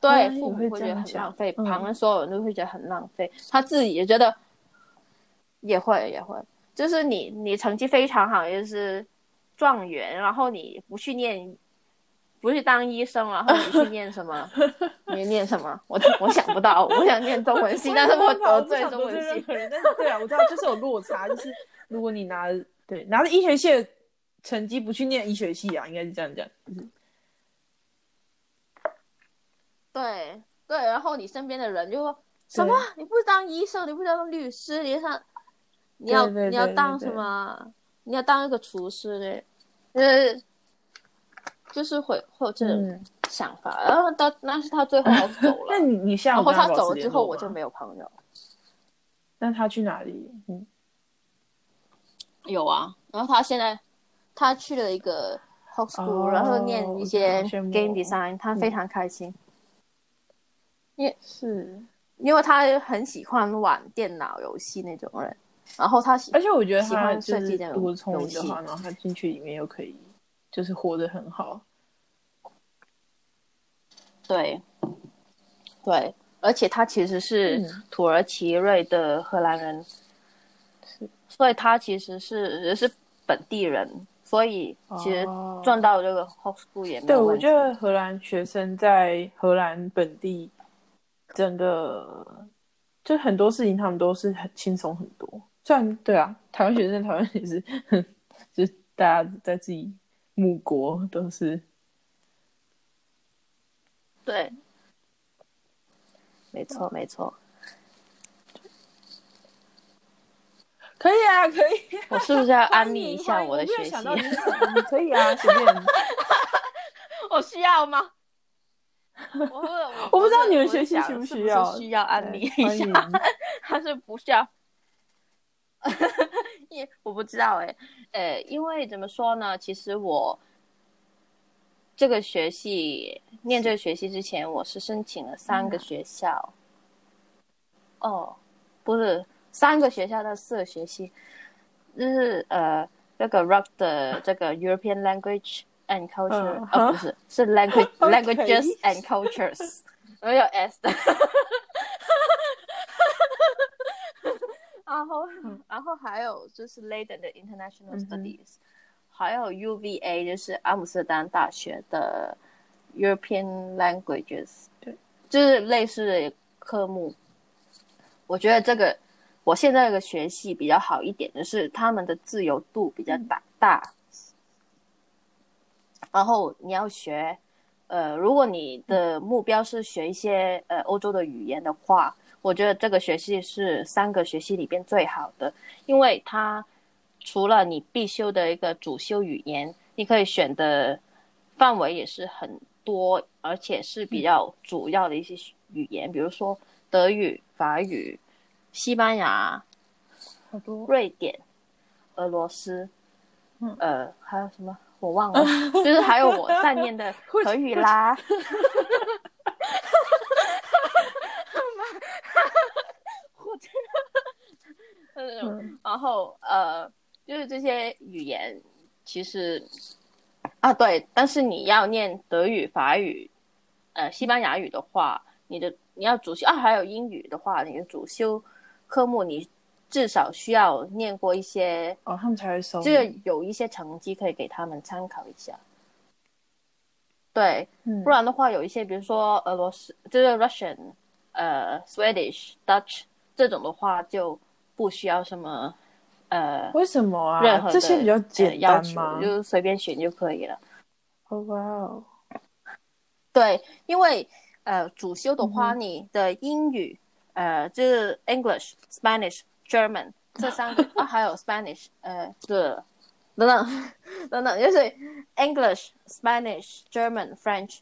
对，父母会觉得很浪费，旁人所有人都会觉得很浪费，他自己也觉得也会也会，就是你你成绩非常好，就是状元，然后你不去念。不去当医生，然后你去念什么？你念什么？我我想不到，我想念中文系，但是我得罪中文系。但是对啊，我知道就是有落差，就是如果你拿对拿着医学系的成绩不去念医学系啊，应该是这样讲。对对，然后你身边的人就说什么？你不当医生，你不是当律师，你上你要你要当什么？你要当一个厨师的，呃。就是会会有这种想法，然后到那是他最后走了。那你你然后他走了之后，我就没有朋友。那他去哪里？嗯，有啊。然后他现在他去了一个 h o school，然后念一些 game design，他非常开心。也是，因为他很喜欢玩电脑游戏那种人，然后他喜而且我觉得他喜欢就是设计那种如果聪明的游戏话，然后他进去里面又可以就是活得很好。对，对，而且他其实是嗯土耳其瑞的荷兰人，是所以他其实是也是本地人，所以其实哦赚到这个 h o s school 也没对。我觉得荷兰学生在荷兰本地真的就很多事情他们都是很轻松很多。虽然对啊，台湾学生台湾也是，就是大家在自己母国都是对，没错，没错。可以啊，可以。我是不是要安利一下我的学习可以啊，随便。我需要吗？我我 我不知道你们是学习需不需要是需要安利一下，还是不需要？也我不知道哎、呃，因为怎么说呢？其实我这个学系念这个学系之前，我是申请了三个学校。哦，不是三个学校到四个学系，就是呃，这个 RUC 的这个 European Language and Culture，、嗯呃，不是，是 Language Languages and Cultures，没有 S 的。然后，然后还有就是 Leiden 的 International Studies，、还有 UVA 就是阿姆斯特丹大学的 European Languages，对，就是类似的科目。我觉得这个我现在这个学系比较好一点，就是他们的自由度比较大、大。然后你要学，呃，如果你的目标是学一些呃欧洲的语言的话，我觉得这个学系是三个学系里边最好的，因为它除了你必修的一个主修语言，你可以选的范围也是很多，而且是比较主要的一些语言，比如说德语、法语、西班牙、好多瑞典、俄罗斯，嗯。呃，还有什么？我忘了，就是还有我在念的 德语啦。我真的，嗯然后呃，就是这些语言其实啊对，但是你要念德语、法语、呃西班牙语的话，你的你要主修啊，还有英语的话，你的主修科目你至少需要念过一些，哦，他们才会收你。这个有一些成绩可以给他们参考一下。对，嗯不然的话，有一些比如说俄罗斯，就是 Russian、呃 Swedish、Dutch 这种的话，就不需要什么呃为什么啊？任何这些比较呃简单吗？就是随便选就可以了。哦哇哦，对，因为呃主修的话，嗯你的英语呃就是 English、Spanish、German 这三个 啊，还有 Spanish 呃对等等 等等，就是 English、Spanish、German、French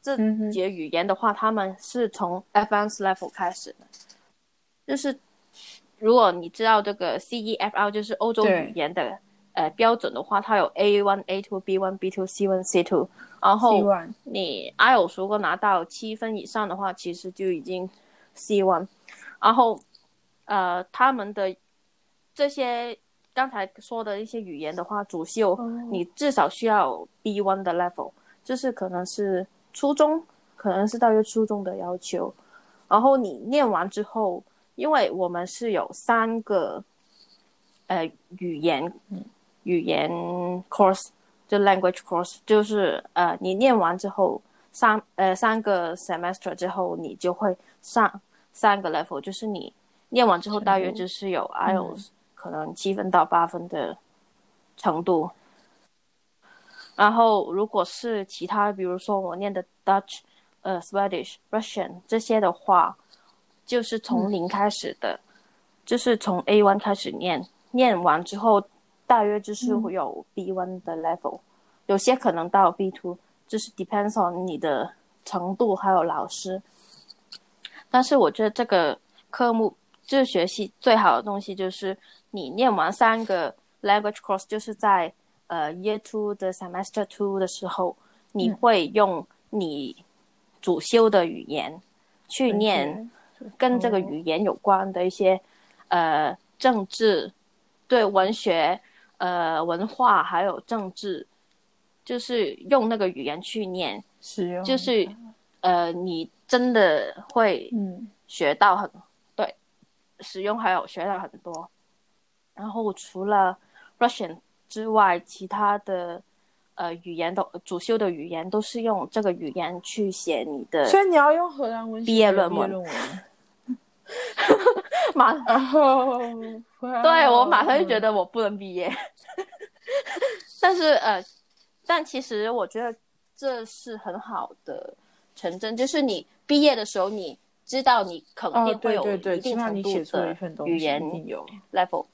这嗯哼几个语言的话，他们是从 advanced level 开始的，就是如果你知道这个 CEFL 就是欧洲语言的呃标准的话，它有 A one、A two、B one、B two、C one、C two，然后你 IELTS 如果拿到七分以上的话，其实就已经 C one，然后呃他们的这些刚才说的一些语言的话，主修哦。你至少需要 B one 的 level，就是可能是初中，可能是大约初中的要求。然后你念完之后，因为我们是有三个呃语言语言 course，就 language course，就是呃你念完之后三呃三个 semester 之后，你就会上三个 level，就是你念完之后大约就是有 IELTS、可能七分到八分的程度。然后，如果是其他，比如说我念的 Dutch、呃 Swedish、Russian 这些的话，就是从零开始的，就是从 A one 开始念，念完之后大约就是会有 B one 的 level，、有些可能到 B two，就是 depends on 你的程度还有老师。但是我觉得这个科目这学习最好的东西就是你念完三个 language course，就是在呃 year two 的 semester two 的时候，你会用你主修的语言，去念跟这个语言有关的一些呃政治、对文学、呃文化还有政治，就是用那个语言去念，使用就是呃你真的会嗯。学到很对，使用还有学到很多。然后除了 Russian 之外，其他的呃语言都主修的语言都是用这个语言去写你的所以你要用荷兰文写毕业论文 马。然后对我马上就觉得得我不能毕业，但是呃，但其实我觉得这是很好的成真，就是你毕业的时候，你知道你肯哦，定会有对对对，一定程度你写出了一的语言有。level。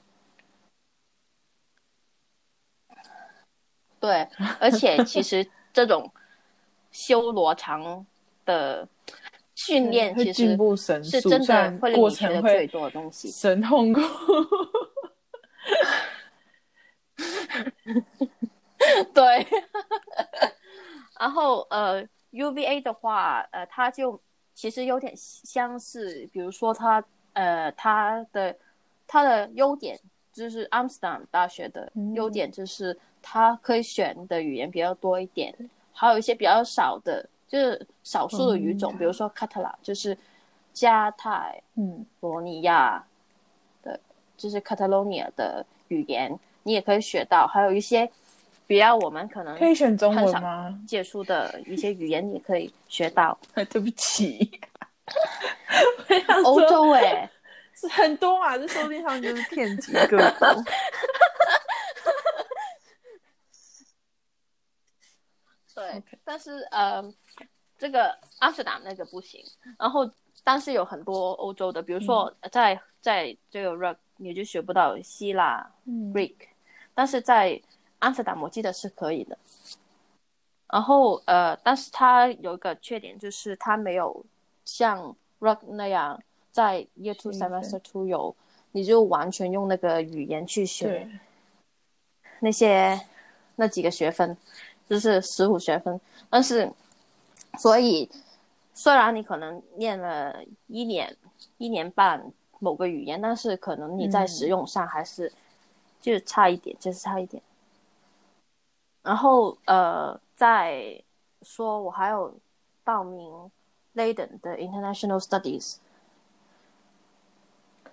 对，而且其实这种修罗场的训练，其实是真的过你学的最程会多的东西。神痛苦。对，然后呃，UVA 的话，呃，它就其实有点相似，比如说它呃它的它的优点就是 Amsterdam 大学的优点就是它可以选的语言比较多一点，还有一些比较少的，就是少数的语种，比如说卡特拉，就是加泰嗯，罗尼亚的，就是 Catalonia 的语言，你也可以学到，还有一些比较我们可能可以选中文吗？接触的一些语言，你也可以学到。对不起，欧洲哎、是很多嘛，这说不定他们就是遍及各对但是呃，这个阿姆斯特丹那个不行。然后，但是有很多欧洲的，比如说在、在这个 Rock 你就学不到希腊嗯。Greek，但是在阿姆斯特丹我记得是可以的。然后呃，但是它有一个缺点，就是它没有像 Rock 那样在 Year Two 学 Semester Two 有，你就完全用那个语言去学，那些那几个学分，就是十五学分。但是，所以虽然你可能念了一年、一年半某个语言，但是可能你在嗯使用上还是就是差一点，就是差一点。然后呃，再说我还有报名 Leiden 的 International Studies。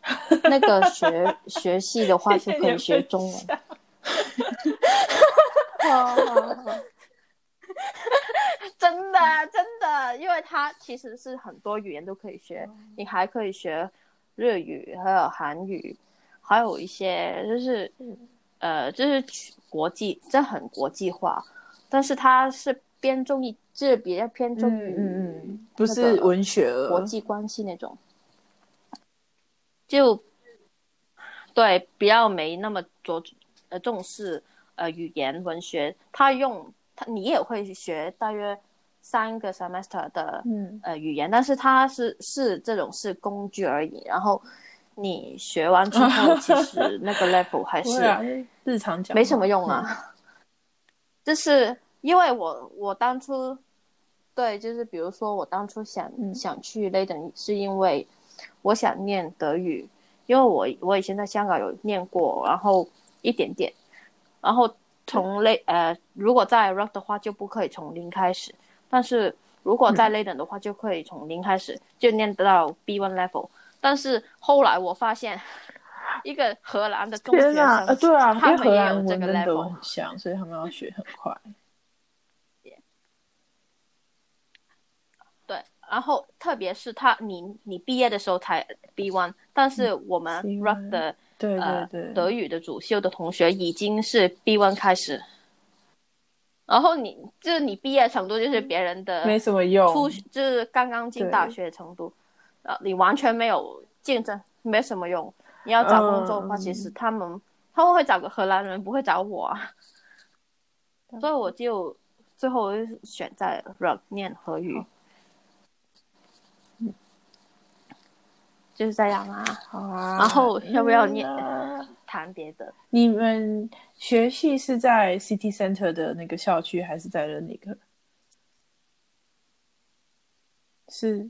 那个学学系的话就可以学中文，真的真的，因为它其实是很多语言都可以学，你还可以学日语，还有韩语，还有一些就是呃，就是国际，这很国际化，但是它是偏重于，就是比较偏重于嗯嗯嗯，不是文学国际关系那种，就对比较没那么着呃重视呃语言文学，他用他你也会学大约三个 semester 的嗯。呃语言，但是它是是这种是工具而已，然后你学完之后，其实那个 level 还是日常讲没什么用啊。就是因为我我当初对，就是比如说我当初想、嗯。想去 Leiden，是因为我想念德语，因为我我以前在香港有念过，然后一点点，然后从 Le 呃，如果在 Rock 的话就不可以从零开始，但是如果在 Leiden 的话就可以从零开始，就念得到 B1 level。但是后来我发现，一个荷兰的中学生，对啊，他们也有这个 level 文很像，所以他们要学很快。对，然后特别是他，你你毕业的时候才 B one，但是我们 Rock 的对对呃，德语的主修的同学已经是 B one 开始，然后你就是你毕业程度就是别人的没什么用。初就是刚刚进大学的程度，呃，你完全没有竞争，没什么用。你要找工作的话，嗯其实他们他们会找个荷兰人，不会找我啊。所以我就最后选在 Rock 念荷语，就是这样啊。好啊，然后要不要念嗯啊谈别的？你们学系是在 City Center 的那个校区，还是在了那个？是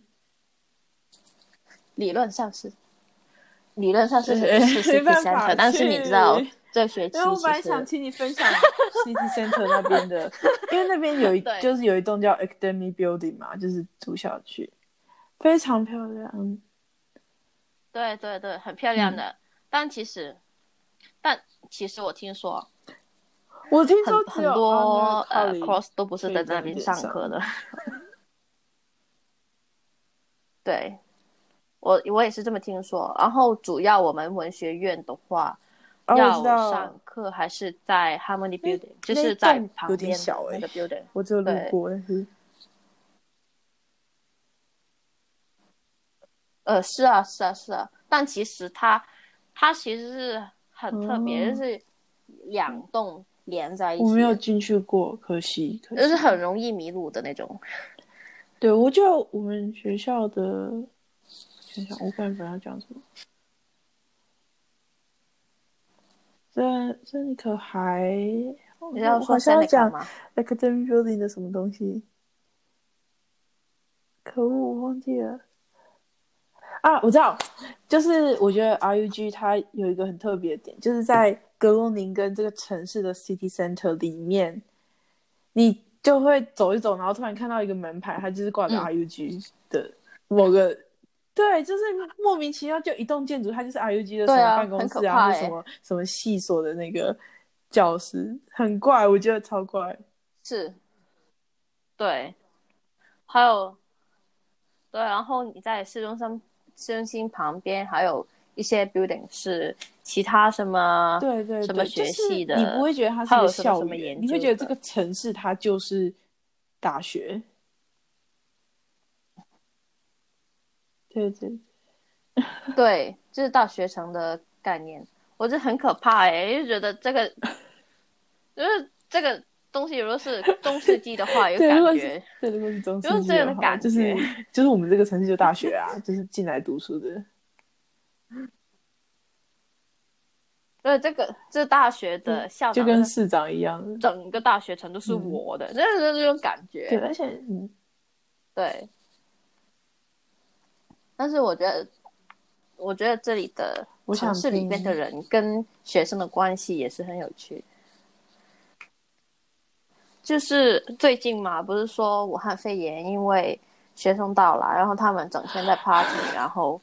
理论上是，理论上是对是没 City Center，但是你知道去这学期因为我本来想请你分享 City Center 那边的，因为那边有一对就是有一栋叫 Academy Building 嘛，就是主校区，非常漂亮。对对对，很漂亮嗯的。但其实，但其实我听说我听很说只有很多呃 course 都不是在那边上上课的。对，我我也是这么听说。然后主要我们文学院的话，哦要上课还是在 Harmony Building，就是在旁边那个 building。我只有路对过，但是呃，是啊，是啊，是啊，但其实它它其实是很特别，哦就是两栋连在一起，我没有进去过，可惜。可惜就是很容易迷路的那种。对，我就我们学校的，想想我本来要讲什么，这这里可还，你要说我好像要 Seneca 讲吗？academic building 的什么东西，可恶，我忘记了。啊，我知道，就是我觉得 RUG 它有一个很特别的点，就是在格罗宁根这个城市的 city center 里面，你就会走一走，然后突然看到一个门牌，它就是挂着嗯。RUG 的某个，对，就是莫名其妙就一栋建筑，它就是 RUG 的什么办公室啊，或什么什么系所的那个教室，很怪，我觉得超怪。是，对，还有，对，然后你在市中心市中心旁边还有一些 building 是其他什么对对对，什么学系的，就是你不会觉得它是有什么研究你会觉得这个城市它就是大学。对对，对，就是大学城的概念，我就很可怕哎、就觉得这个 就是这个东西，如果是中世纪的话，有感觉。对，如果是中世就是纪的话，这样的感就是就是我们这个城市就大学啊，就是进来读书的。对，这个这大学的校就长的跟市长一样。整个大学城都是嗯我的，就是这种感觉。对，而且嗯，对，但是我觉得，我觉得这里的城市里面的人跟学生的关系也是很有趣。就是最近嘛，不是说武汉肺炎因为学生到了，然后他们整天在 party，然后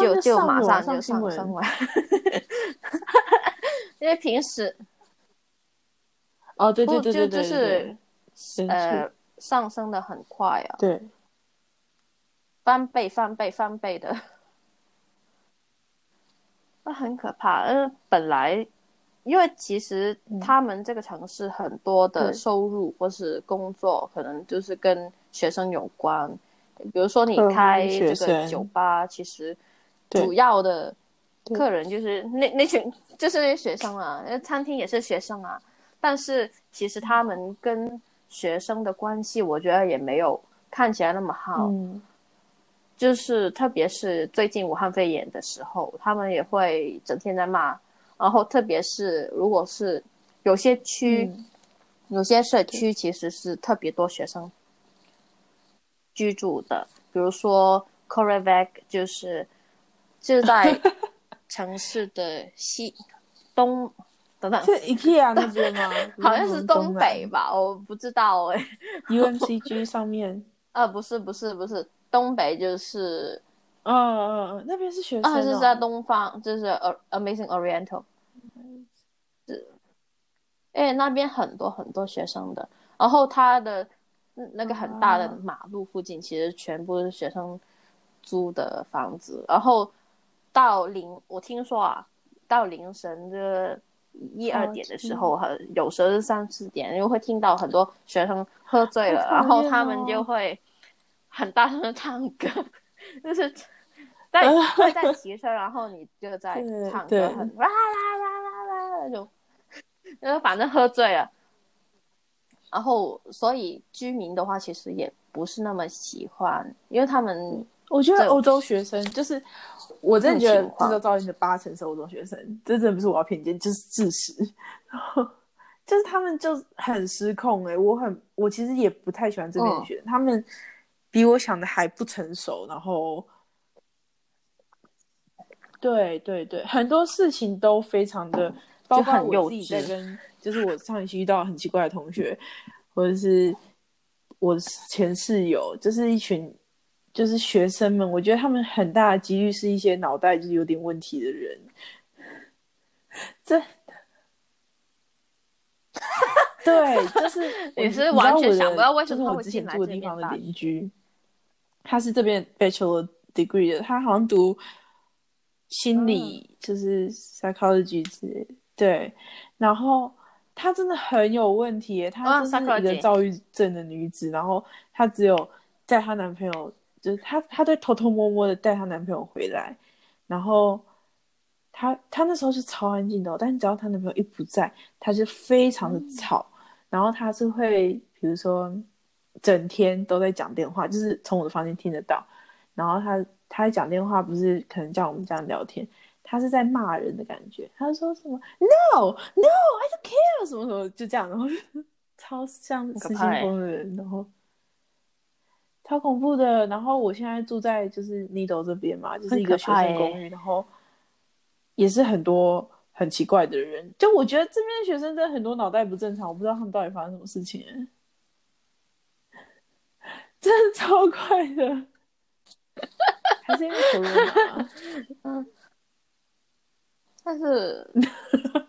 就就马上就上升了。因为平时哦，对对对对对，就是呃上升的很快啊，对，翻倍、翻倍、翻倍的，那很可怕。呃，本来因为其实他们这个城市很多的收入或是工作，可能就是跟学生有关。比如说你嗯开这个酒吧，其实主要的客人就是那那群 就是那些学生啊，那餐厅也是学生啊。但是其实他们跟学生的关系，我觉得也没有看起来那么好。嗯，就是特别是最近武汉肺炎的时候，他们也会整天在骂。然后特别是如果是有些区、嗯有些社区其实是特别多学生居住的，比如说 c o r e v a c 就是就是在 城市的西东等等，是 IKEA 那边吗？好像是东北吧，我不知道哎、UMCG 上面。啊，不是不是不是，东北就是嗯嗯嗯，那边是学生、哦，啊，是在东方，就是 Amazing Oriental，是，哎，那边很多很多学生的，然后他的嗯那个很大的啊。马路附近，其实全部是学生租的房子，然后到凌，我听说啊，到凌晨的一二哦点的时候，很有时候是三四点，因为会听到很多学生喝醉了，然后他们哦。就会很大声的唱歌，就是在会在骑车，然后你就 在对唱歌，对很啦啦啦啦啦那种，就是反正喝醉了。然后，所以居民的话，其实也不是那么喜欢，因为他们这我觉得欧洲学生就是，我真的觉得制造噪音的八成是欧洲学生，这真的不是我要偏见，就是事实。然后就是他们就很失控哎、我很我其实也不太喜欢这边的嗯学生，他们比我想的还不成熟，然后对对对，很多事情都非常的，包括我自己在跟，就是我上一期遇到很奇怪的同学，或者是我前室友，就是一群就是学生们，我觉得他们很大的几率是一些脑袋就是有点问题的人，这。对，就是 我你是完全想不到为什么我之前住的地方的邻居，他是这边 bachelor degree 的，他好像读心理，嗯就是 psychology 之类的。对，然后她真的很有问题耶，她哦就是一个躁郁症的女子，然后她只有带她男朋友，就是她她对偷偷摸摸的带她男朋友回来，然后。她她那时候是超安静的哦、但是只要她男朋友一不在，她就非常的吵，然后她是会比如说整天都在讲电话，就是从我的房间听得到。然后她她在讲电话，不是可能像我们这样聊天，他是在骂人的感觉。他说什么 “No No I don't care” 什么什么，就这样，然后 超像失心疯的人，然后超恐怖的。然后我现在住在就是 Nido 这边嘛，就是一个学生公寓，然后也是很多很奇怪的人。就我觉得这边的学生真的很多脑袋不正常，我不知道他们到底发生什么事情欸，真的超怪的。还是因为 corona？但是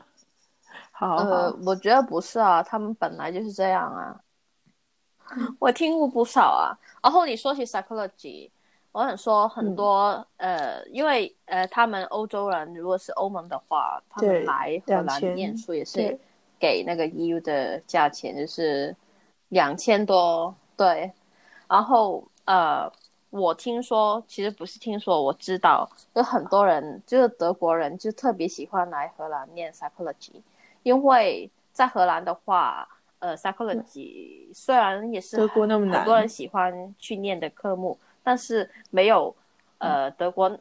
好呃，，我觉得不是啊，他们本来就是这样啊。我听过不少啊。然后你说起 psychology，我想说很多、呃，因为呃，他们欧洲人如果是欧盟的话，他们来荷兰念书也是给那个 EU 的价钱，就是两千多。对，然后呃，我听说，其实不是听说，我知道有很多人就是德国人就特别喜欢来荷兰念 psychology，因为在荷兰的话，呃，psychology 虽然也是德国那么难很多人喜欢去念的科目，但是没有呃德国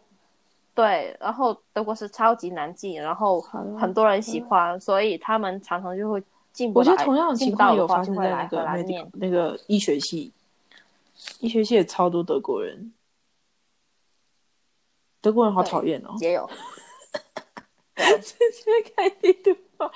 对，然后德国是超级难进，然后很多人喜欢，所以他们常常就会进不来。我觉得同样的进情况有发生在那就会来荷个兰念。那个医学系，医学系也超多德国人，德国人好讨厌哦。也有，直接开地图炮。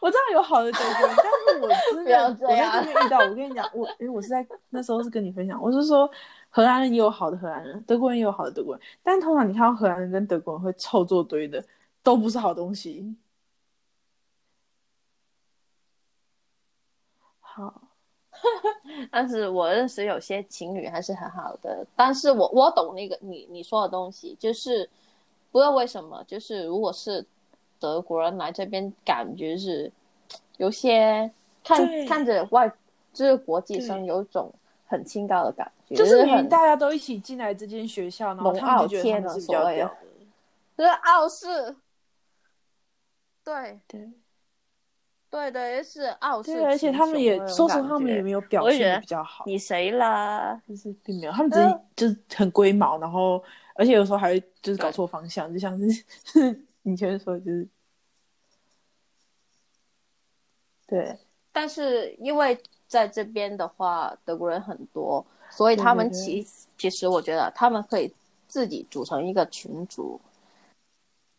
我知道有好的德国人，但是我真的 我在这边遇到，我跟你讲，我因为我是在那时候是跟你分享，我是说荷兰人也有好的荷兰人，德国人也有好的德国人，但通常你看到荷兰人跟德国人会凑作堆的，都不是好东西。好，但是我认识有些情侣还是很好的，但是我我懂那个你你说的东西，就是不知道为什么，就是如果是德国人来这边，感觉是有些看看着外就是国际对生有一种很清高的感觉，就是明大家都一起进来这间学校，然后他们傲天就觉得是比较屌的。就是傲视，对。对对的，是傲视对，而且他们也说实话，他们也没有表现比较好。你谁啦？就是并没有，他们只是就是很龟毛，然后而且有时候还会就是搞错方向，就像是以前面说的就是，对但是因为在这边的话，德国人很多，所以他们对对其其实我觉得他们可以自己组成一个群组。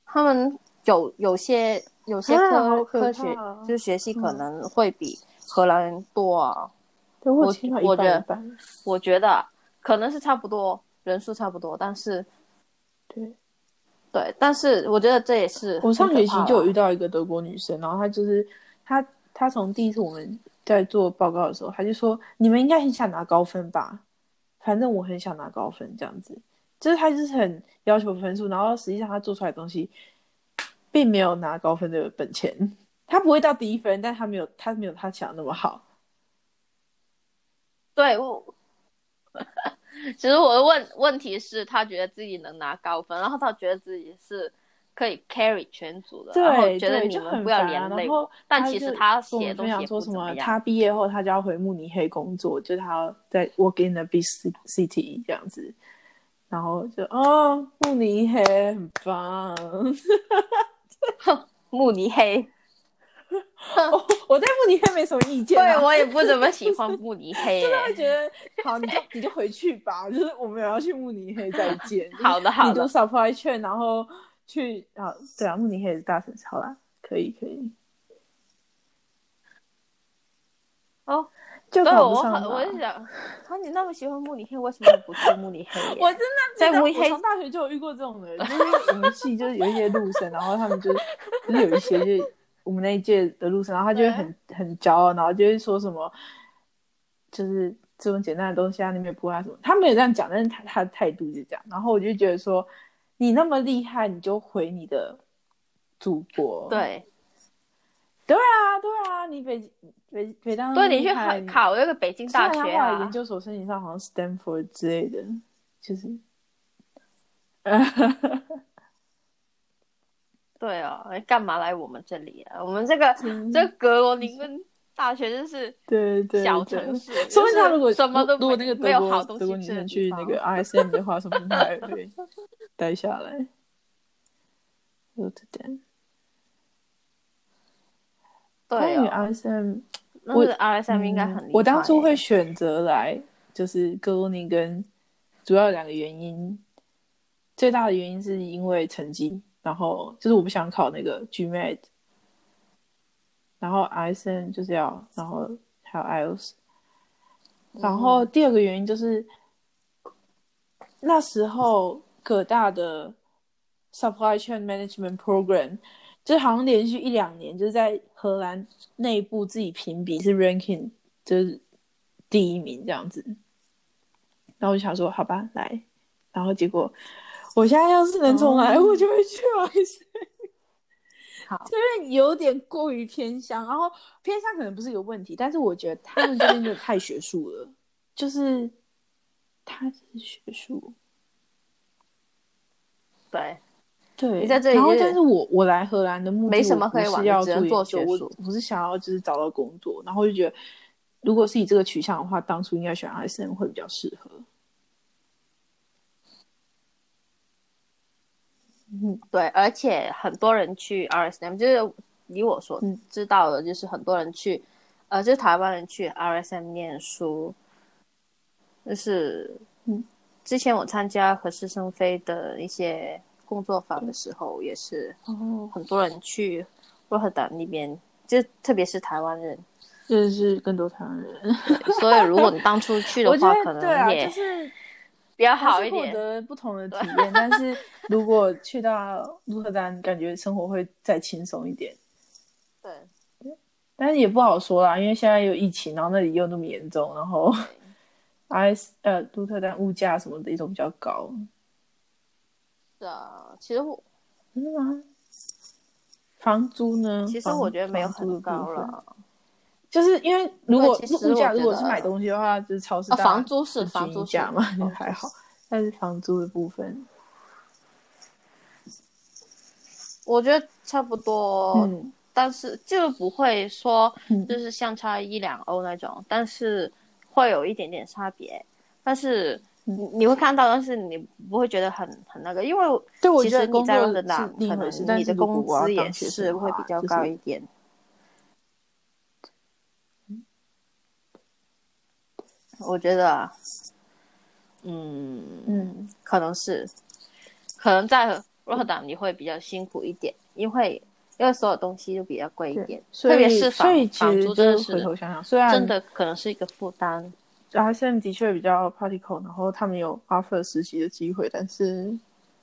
他们有有些有些啊科、科学就是学习可能会比荷兰人多啊。对我我觉得，我觉得可能是差不多人数差不多，但是对。对，但是我觉得这也是我上学期就有遇到到一个德国女生，然后她就是她她从第一次我们在做报告的时候，她就说你们应该很想拿高分吧，反正我很想拿高分这样子，就是她就是很要求分数，然后实际上她做出来的东西并没有拿高分的本钱，他不会到低分，但他没有他没有他想的那么好。对我。其实我的问问题是，他觉得自己能拿高分，然后他觉得自己是可以 carry 全组的，然后觉得你们不要。连累我。但其实他写东西说什么。他毕业后他就要回慕尼黑工作，就是他要在 work in a big ci- city 这样子。然后就哦，慕尼黑很棒。慕尼黑，我我对慕尼黑没什么意见、啊，对我也不怎么喜欢慕尼黑真的。会觉得好，你就你就回去吧，就是我们也要去慕尼黑再见。好的好的你读 supply chain，然后去啊，对啊，慕尼黑也是大城市，好啦，可以可以。哦，就，我很，考不上嘛我就想，啊，你那么喜欢慕尼黑，为什么不去慕尼黑？我真的在慕尼黑从大学就有遇过这种人，就是我们系就是有一些陆生，然后他们就是就是有一些就是我们那一届的陆生，然后他就会很很骄傲，然后就会说什么，就是这种简单的东西啊，你们也不会啊什么，他没有这样讲，但是他他的态度就这样，然后我就觉得说，你那么厉害，你就回你的祖国，对，对啊对啊，你北北北大对，你去考考那个北京大学啊研，究所申请上好像 Stanford 之类的，就是，对哦，干嘛来我们这里啊？我们这个 嗯这个格罗宁根大学就是对对小对城市，说不定他如果什么都如果那个没有好东德国女西吃的地生去那方个 RSM 的话，说不定他还会 待下来。Rotterdam，关于，RSM，我那个 RSM 应该很我当初会选择来就是哥罗宁根，主要有两个原因。最大的原因是因为成绩，然后就是我不想考那个 GMAT，然后 RSM 就是要，然后还有 IELTS。然后第二个原因就是那时候葛大的 Supply Chain Management Program，就是好像连续一两年就是在荷兰内部自己评比是 ranking 就是第一名这样子。然后我就想说，好吧，来，然后结果我现在要是能重来，哦。我就会去 RSM。好，这边有点过于偏向，然后偏向可能不是一个问题，但是我觉得他们这边真的太学术了，就是他是学术，对，对，你在这里然后就是但是我我来荷兰的目的没什么可以玩是要只能做做学术我不是想要就是找到工作，然后我就觉得如果是以这个取向的话，当初应该选 RSM 会比较适合。嗯，对，而且很多人去 RSM，就是以我所嗯知道的，就是很多人去，呃，就是台湾人去 RSM 念书，就是，嗯，之前我参加何氏生飞的一些工作坊的时候，也是哦，很多人去洛克丹那边，就特别是台湾人，认识更多台湾人，所以如果你当初去的话，可能也就是比较好一点。得不同的体验。但是如果去到鹿特丹，感觉生活会再轻松一点。对，但是也不好说啦，因为现在有疫情，然后那里又那么严重，然后 RS 呃鹿特丹物价什么的也都比较高。是啊，其实我真的吗？房租呢？其实我觉得没有很高了。就是因为如果实物价如果是买东西的话，就是超市啊房租是房租价嘛，就还好。但是房租的部分，我觉得差不多，嗯但是就不会说嗯就是相差一两欧那种，但是会有一点点差别。但是你你会看到，但是你不会觉得很很那个，因为对我其实你在觉得工作温哥达是另一可能你的工资也是会比较高一点。我觉得啊，嗯嗯可能是，可能在洛克达你会比较辛苦一点，因为因为所有东西都比较贵一点，所以特别是所以房房其实租真的就是回头想想，虽然真的可能是一个负担。RSM 的确比较 practical，然后他们有 offer 实习的机会，但是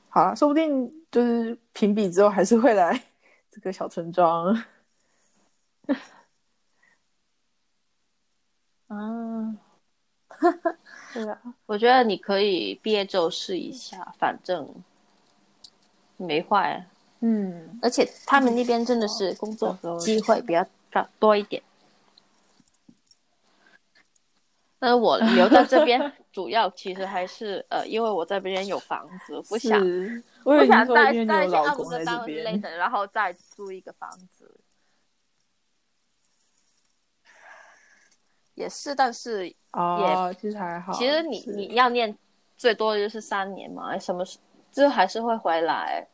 好啊，说不定就是评比之后还是会来这个小村庄。嗯，对啊，我觉得你可以毕业之后试一下，反正没坏。嗯，而且他们那边真的是工作机会比较高多一点。但是我留在这边，主要其实还是呃，因为我在这边有房子，不想，我不想再再去阿姆老公在斯特丹之类，的，然后再租一个房子。也是，但是哦，其实还好。其实你你要念最多的就是三年嘛，什么就还是会回来。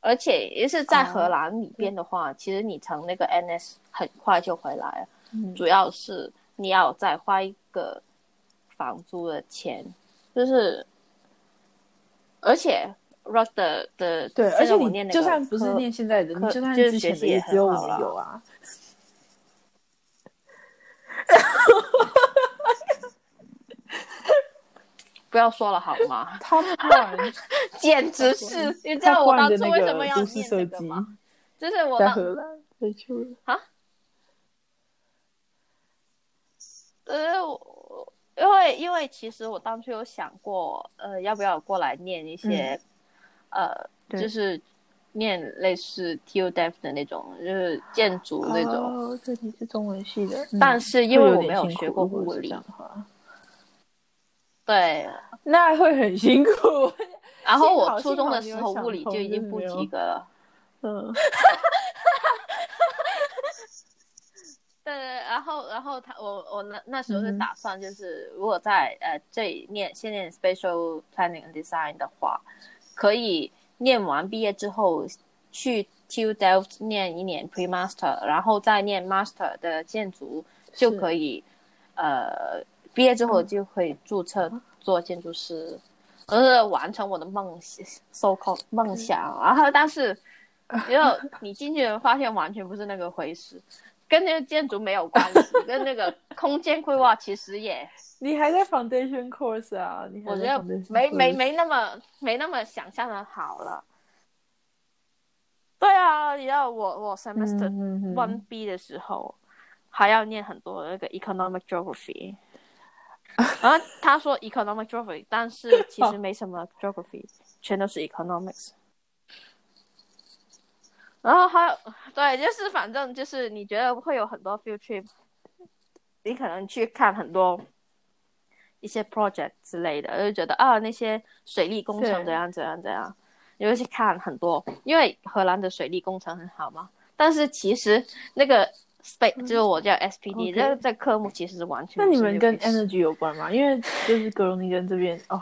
而且也是在哦荷兰里边的话，其实你从那个 NS 很快就回来了。嗯主要是你要再花一个房租的钱，就是而且 rock 的的，对，而且我念就算不是念现在的，你就算之前的也只有我有啊。不要说了好吗？他乱，简直是！你知道我当初为什么要念这个吗？就是我在荷兰，啊。呃，因为因为其实我当初有想过，呃，要不要过来念一些，呃，就是念类似 TUDEF 的那种，就是建筑那种。哦，这题是中文系的，但是因为我没有学过物理，对，那会很辛苦。然后我初中的时候物理就已经不及格了。嗯。对对，然后然后他我我那那时候是打算就是如果在呃这里念先念 Spatial Planning and Design 的话，可以念完毕业之后去 TU Delft 念一年 Pre Master，然后再念 Master 的建筑就可以，呃毕业之后就可以注册做建筑师，而是完成我的梦想，so called 梦想。然后但是，因为你进去发现完全不是那个回事。跟那个建筑没有关系，跟那个空间规划其实也。你还在 foundation course 啊？我觉得没没没那么没那么想象的好了。对啊，你知道我我 semester one B 的时候还要念很多那个 economic geography，然后他说 economic geography，但是其实没什么 geography，全都是 economics。然后还有，对，就是反正就是你觉得会有很多 field trip，你可能去看很多一些 project 之类的，就觉得啊那些水利工程怎样怎样怎样，你会去看很多，因为荷兰的水利工程很好嘛。但是其实那个。Space 就是我叫 SPD，这这科目其实是完全。那你们跟 energy 有关吗？因为就是格隆尼根这边哦，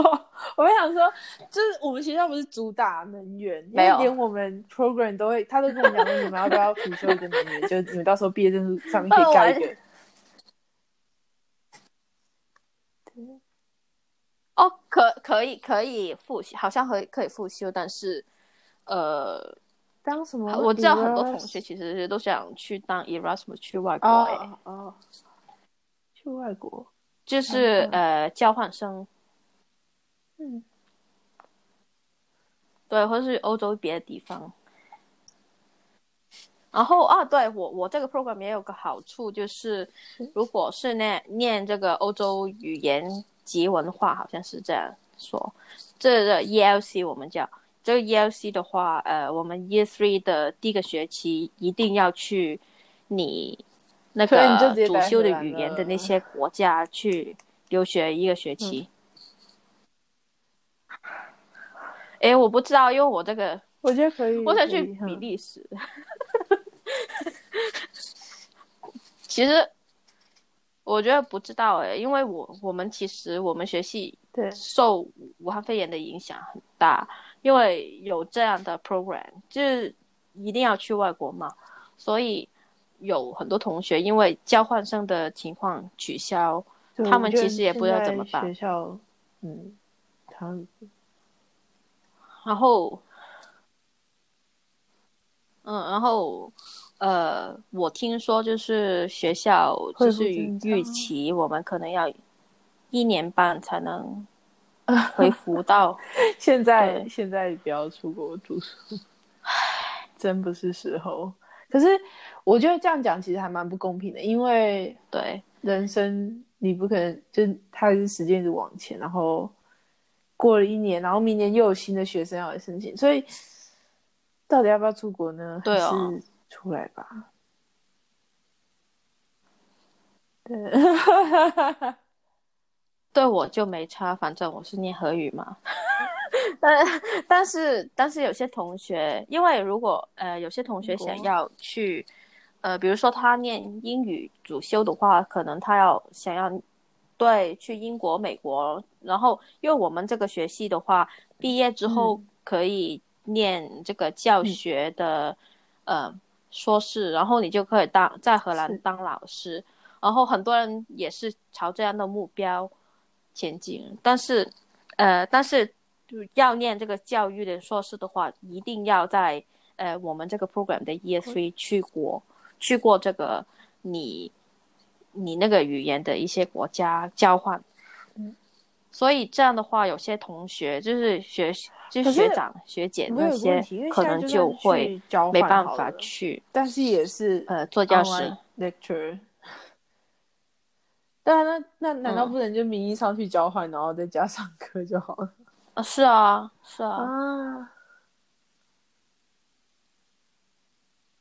我想说，就是我们学校不是主打能源，没有，连我们 program 都会，他都跟我讲说，你们要不要辅修一个能源？就你们到时候毕业证书上面可以盖一个。哦，可可以可以复习，好像可以可以复修，但是呃。当什么？我知道很多同学其实都想去当 Erasmus 去外国哦哦，去外国就是呃交换生，嗯，对，或者是欧洲别的地方。然后啊，对我我这个 program 也有个好处，就是如果是念念这个欧洲语言及文化，好像是这样说，这个 ELC 我们叫。这个 ELC 的话，呃，我们 Year Three 的第一个学期一定要去你那个主修的语言的那些国家去留学一个学期。哎，我不知道，因为我这个我觉得可以，我想去比利时。其实我觉得不知道哎，因为我我们其实我们学系对受武汉肺炎的影响很大。因为有这样的 program，就是一定要去外国嘛，所以有很多同学因为交换生的情况取消，他们其实也不知道怎么办。学校，嗯，他，然后，嗯，然后，呃，我听说就是学校就是预期我们可能要一年半才能。回福到现在，现在不要出国读书，真不是时候。可是我觉得这样讲其实还蛮不公平的，因为对人生你不可能就他是时间一直往前，然后过了一年，然后明年又有新的学生要来申请，所以到底要不要出国呢？对哦，出来吧。对。对我就没差，反正我是念荷语嘛。但但是但是有些同学，因为如果呃有些同学想要去，呃比如说他念英语主修的话，可能他要想要对去英国、美国，然后因为我们这个学系的话，毕业之后可以念这个教学的呃硕士，然后你就可以当在荷兰当老师，然后很多人也是朝这样的目标。前景，但是，呃，但是要念这个教育的硕士的话，一定要在呃我们这个 program 的 year three 去过去过这个你你那个语言的一些国家交换。嗯，所以这样的话，有些同学就是学就学长学姐那些可能就会没办法去但是也是呃做教师。lecture。对啊，那那难道嗯不能就名义上去交换，然后在家上课就好了？啊，是啊，是啊，啊，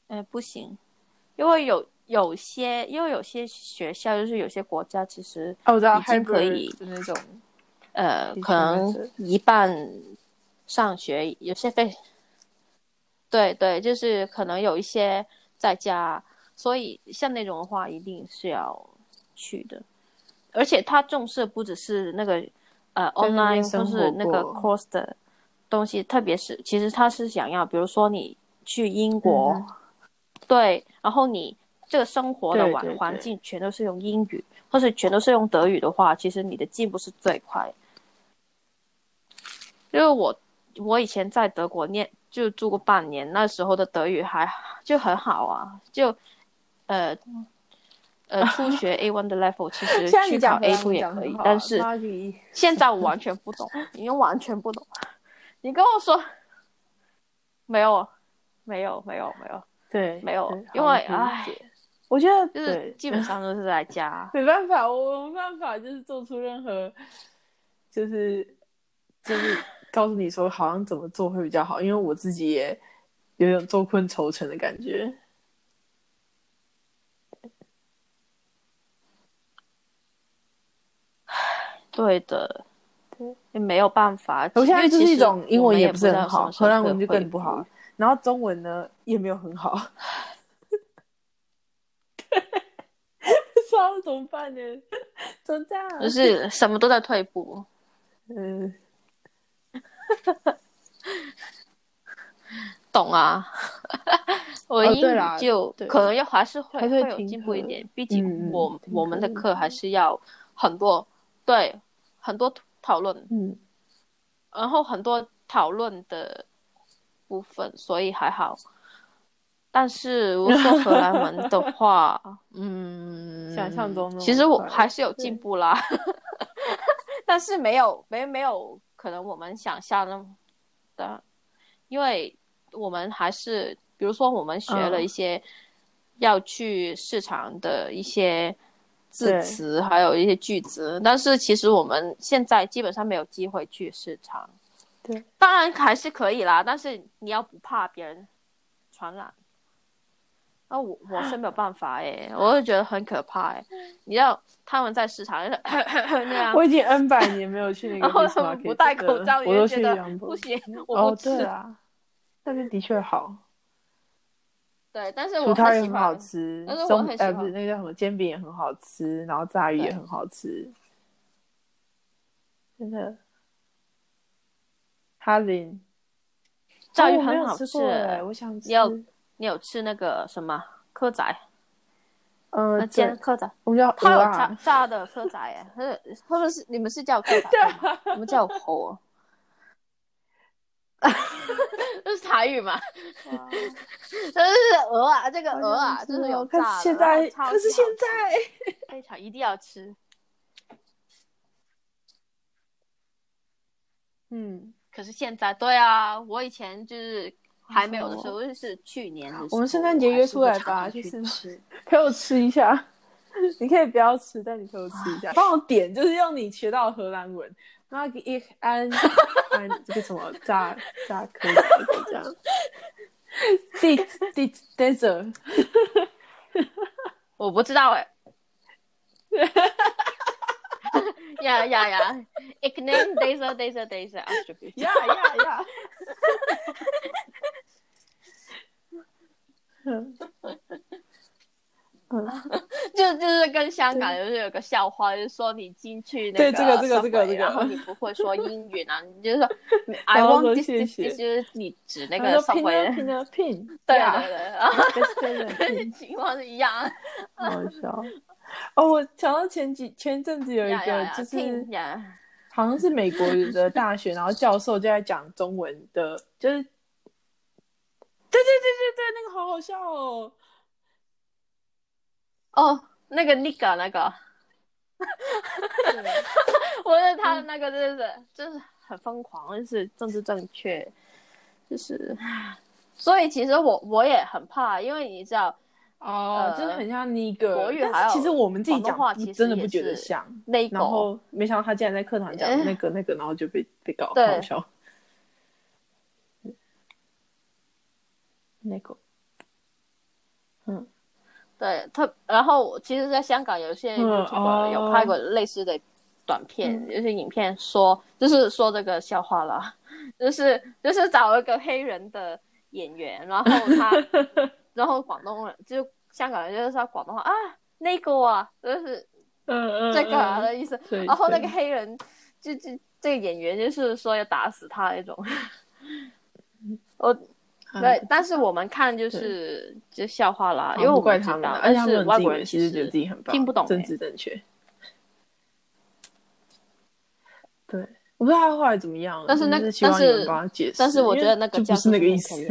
哎，不行，因为有有些，因为有些学校就是有些国家其实哦，我知道已经可以的那种，呃，可能一半上学，有些非，对对，就是可能有一些在家，所以像那种的话，一定是要去的，而且他重视不只是那个呃 online 生或是那个活 course 的东西，特别是其实他是想要，比如说你去英国，嗯对，然后你这个生活的环环境全都是用英语，或是全都是用德语的话，其实你的进步是最快。因为我我以前在德国念就住过半年，那时候的德语还就很好啊，就呃呃初学 A one 的 level，其实去考 A 荷 two 也可以但是 现在我完全不懂，已经完全不懂。你跟我说没有，没有，没有，没有，对没有因为唉我觉得就是基本上都是在家。没办法，我没办法，就是做出任何，就是就是告诉你说好像怎么做会比较好，因为我自己也有点坐困愁城的感觉。对的，对，也没有办法。我现在就是一种英文也不是很好，荷兰文就更不好，然后中文呢也没有很好，不知道怎么办呢？怎么这样？就是什么都在退步。嗯，懂啊，我哦英语就可能要还是会还有进步一点，毕竟我我们的课课还是要很多对很多讨论，嗯，然后很多讨论的部分，所以还好。但是如果说荷兰文的话，嗯，想象中其实我还是有进步啦，但是没有没没有可能我们想象那么的，因为我们还是比如说我们学了嗯。一些要去市场的一些字词，还有一些句子，但是其实我们现在基本上没有机会去市场。对，当然还是可以啦，但是你要不怕别人传染。那我我是没有办法哎、我就觉得很可怕哎、你知道他们在市场 那样，我已经 N 百年没有去那个然后他们不戴口罩，了我都觉得不行，我哦不，吃。对啊，那边的确好，对，但是薯我很好欢。吃但是，我很喜欢呃不是那个叫什么煎饼也很好吃，然后炸鱼也很好吃，真的。哈林，炸鱼很好吃我想吃。你有你有吃那个什么蚵仔？呃那，煎对，蚵仔，我们叫他有炸炸的蚵仔哎，是他们是你们是叫蚵仔？我们叫猴。这是台语嘛？这是鹅啊，这个鹅啊，就是有可炸的。是现在，可是现在，非常一定要吃。嗯，可是现在，对啊，我以前就是还没有的时候，就是去年的时候，我们圣诞节约出来吧去就是吃。陪我吃一下。你可以不要吃，但你陪我吃一下，帮我点，就是用你学到的荷兰文。那个一安安这个什么炸炸蚵仔这样。dit dit desert，我不知道哎。呀呀呀！Ik neem deze deze deze alsjeblieft。呀呀呀！ 就 就是跟香港就是有个笑话，就是说你进去那对这个这个这个这个然后你不会说英语呢，你就是说 I want this 就是你指那那个拼啊 Subway 拼啊拼，对呀对对，然后 desert 拼，情况是一样。好笑。哦，我想到前几前阵子有一个就是，好像是美国的大学，然后教授就在讲中文的，就是，对对对对对，那个好好笑哦。哦，那个 Nika 那个，我觉得他那个真的是就是很疯狂，就是政治正确，就是，所以其实我我也很怕，因为你知道哦，呃就是很像那个国语还有其实我们自己讲真的不觉得像，那个然后没想到他竟然在课堂讲呃 那个那个，然后就被被搞，对。好好笑。那个，嗯，对他，然后其实，在香港有些嗯 YouTuber 有哦拍过类似的短片，嗯。就是影片说，就是说这个笑话啦，就是就是找一个黑人的演员，然后他，然后广东人就香港人就是说广东话啊，那个啊，就是嗯嗯，这个啊嗯。的意思，对。然后那个黑人就就这个演员就是说要打死他那种，我。对，嗯但是我们看就是就笑话啦，因为我们知道怪他们啊，，而且外国人其实觉得自己很棒，听不懂政治正确。对，我不知道他后来怎么样了，但是那但是帮他解释，但是我觉得那个不是那个意思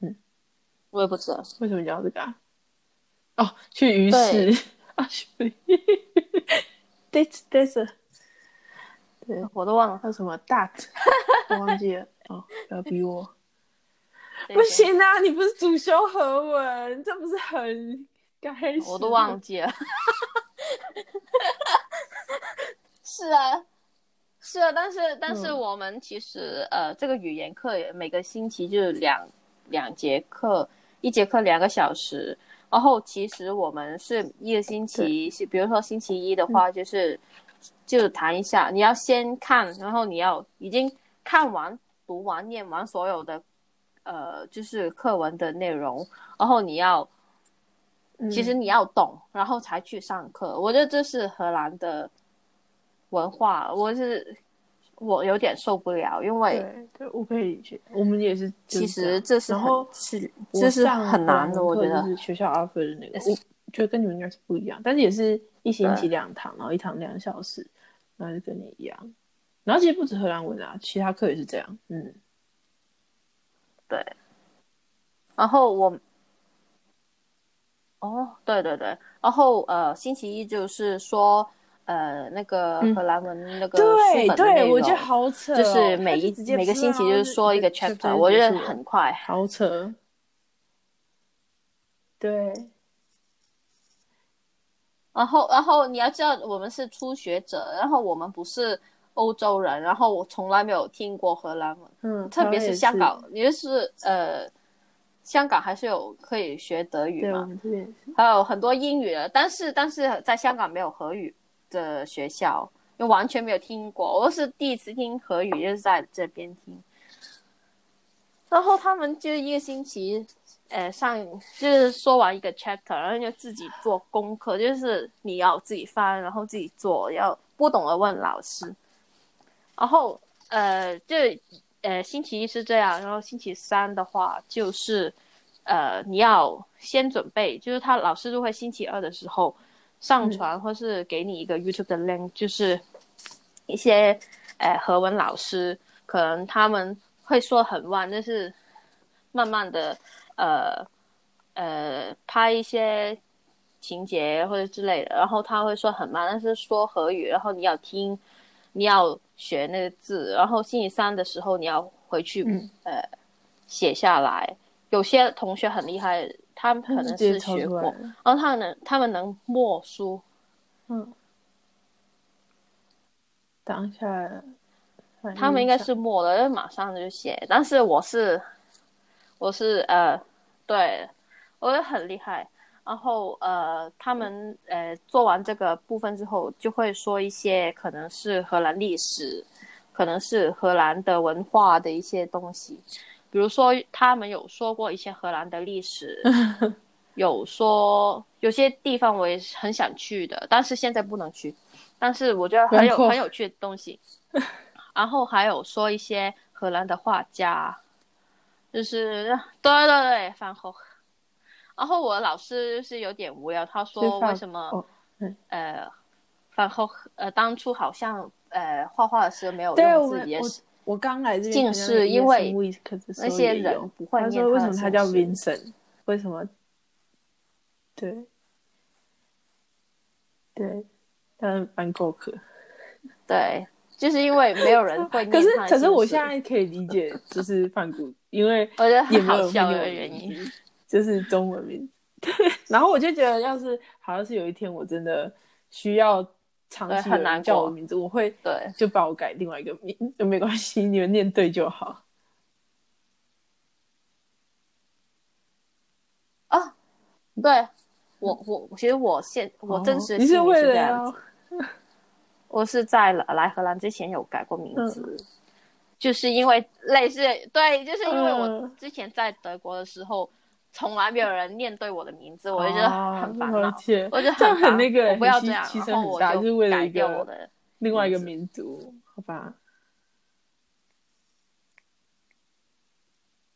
嗯，我也不知道。为什么叫这个啊？哦，去鱼对市 啊，去 That's that's 对，我都忘了。叫什么我忘记了哦，不要逼我。不，行啊，你不是主修和文，这不是很该死我都忘记了。是啊，是啊，但是但是嗯我们其实、呃，这个语言课也每个星期就是两两节课，一节课两个小时。然后其实我们是一个星期，是比如说星期一的话，嗯就是、就谈一下，你要先看，然后你要已经看完、读完、念完所有的呃，就是课文的内容，然后你要嗯其实你要懂，然后才去上课。我觉得这是荷兰的文化，我是我有点受不了，因为我可以理解。我们也是其，实这是然后很是这是很难的，我觉得就是学校 offer 的那个，我觉得跟你们应该是不一样，但是也是一星期两堂，然后一堂两小时，然后就跟你一样。然后其实不止荷兰文啊，其他课也是这样。嗯，对。然后我，哦，对对对，然后呃，星期一就是说呃那个嗯荷兰文那个对对，我觉得好扯哦，就是每一每个星期就是说一个 chapter，我觉得很快。好扯。对，然后，然后你要知道，我们是初学者，然后我们不是欧洲人，然后我从来没有听过荷兰文，嗯，特别是香港，也就是呃，香港还是有可以学德语嘛。还有很多英语的，但是但是在香港没有荷语的学校，就完全没有听过，我是第一次听荷语，就是在这边听。然后他们就一个星期，呃，上就是说完一个 chapter，然后就自己做功课，就是你要自己翻，然后自己做，要不懂的问老师。然后呃，就呃星期一是这样，然后星期三的话就是呃你要先准备，就是他老师就会星期二的时候上传，或是给你一个 YouTube 的 link，就是一些呃何文老师可能他们会说很慢，但是慢慢的呃呃拍一些情节或者之类的，然后他会说很慢，但是说和语，然后你要听，你要学那个字，然后星期三的时候你要回去、嗯呃写下来。有些同学很厉害，他们可能是学过，然后他们能他们能默书，嗯，当下他们应该是默的，就马上就写。但是我是我是呃，对，我觉得很厉害。然后呃，他们呃做完这个部分之后，就会说一些可能是荷兰历史，可能是荷兰的文化的一些东西。比如说，他们有说过一些荷兰的历史，有说有些地方我也是很想去的，但是现在不能去。但是我觉得很有很有趣的东西。然后还有说一些荷兰的画家，就是对对对，范后。然后我老师就是有点无聊，他说为什么、哦嗯呃然后呃，当初好像呃画画的时候没有对用我们我字也是，我刚来这边近参加那个视因为那些人不会他说为什么他叫 Vincent？为什么？对，对，他蛮够可。对，就是因为没有人 会念可是可是我现在可以理解，就是范谷，因为我觉得很也没有好笑的原因。就是中文名字。对，然后我就觉得，要是好像是有一天我真的需要长对期很难叫我名字，我会对，就把我改另外一个名，就没关系，你们念对就好。啊，对我我其实我现我真实是为了我是在来来荷兰之前有改过名字，就是因为类似对，就是因为我嗯之前在德国的时候，从来没有人念对我的名字，我就觉得很烦恼，我就这样很很那个，我不要这样，牺然后我就是为了改一个掉我的另外一个民族，好吧？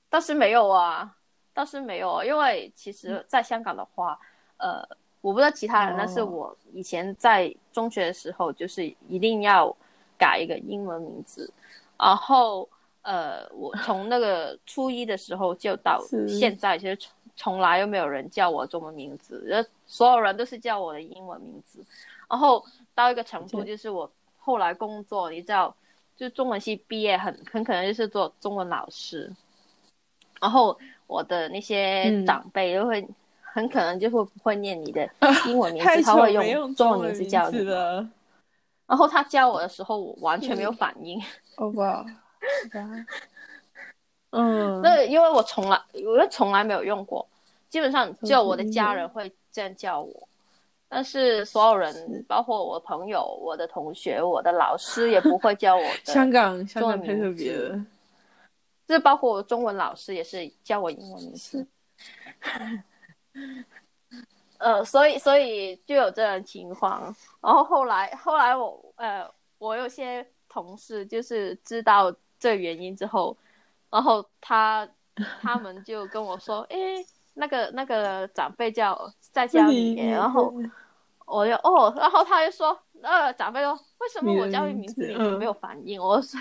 倒是没有啊，倒是没有啊，因为其实在香港的话，呃，我不知道其他人，哦。但是我以前在中学的时候，就是一定要改一个英文名字，然后呃，我从那个初一的时候就到现在，其实从从来又没有人叫我中文名字，呃，所有人都是叫我的英文名字，然后到一个程度，就是我后来工作，你知道，就中文系毕业很很可能就是做中文老师。然后我的那些嗯长辈就会、很可能就会不会念你的 英文名字，他会用中文文名字叫你。然后他叫我的时候，我完全没有反应。好吧？嗯，那因为我从来我从来没有用过，基本上只有我的家嗯人会这样叫我，但是所有人，包括我朋友、我的同学、我的老师也不会叫我的。香港香港太特别了，这包括我中文老师也是叫我英文名字。呃，所以所以就有这种情况。然后后来后来我呃，我有些同事就是知道这原因之后，然后他他们就跟我说，诶，那个那个长辈叫在家里面，然后我就哦，然后他就说，呃，长辈说，为什么我叫你名字你没有反应？我说，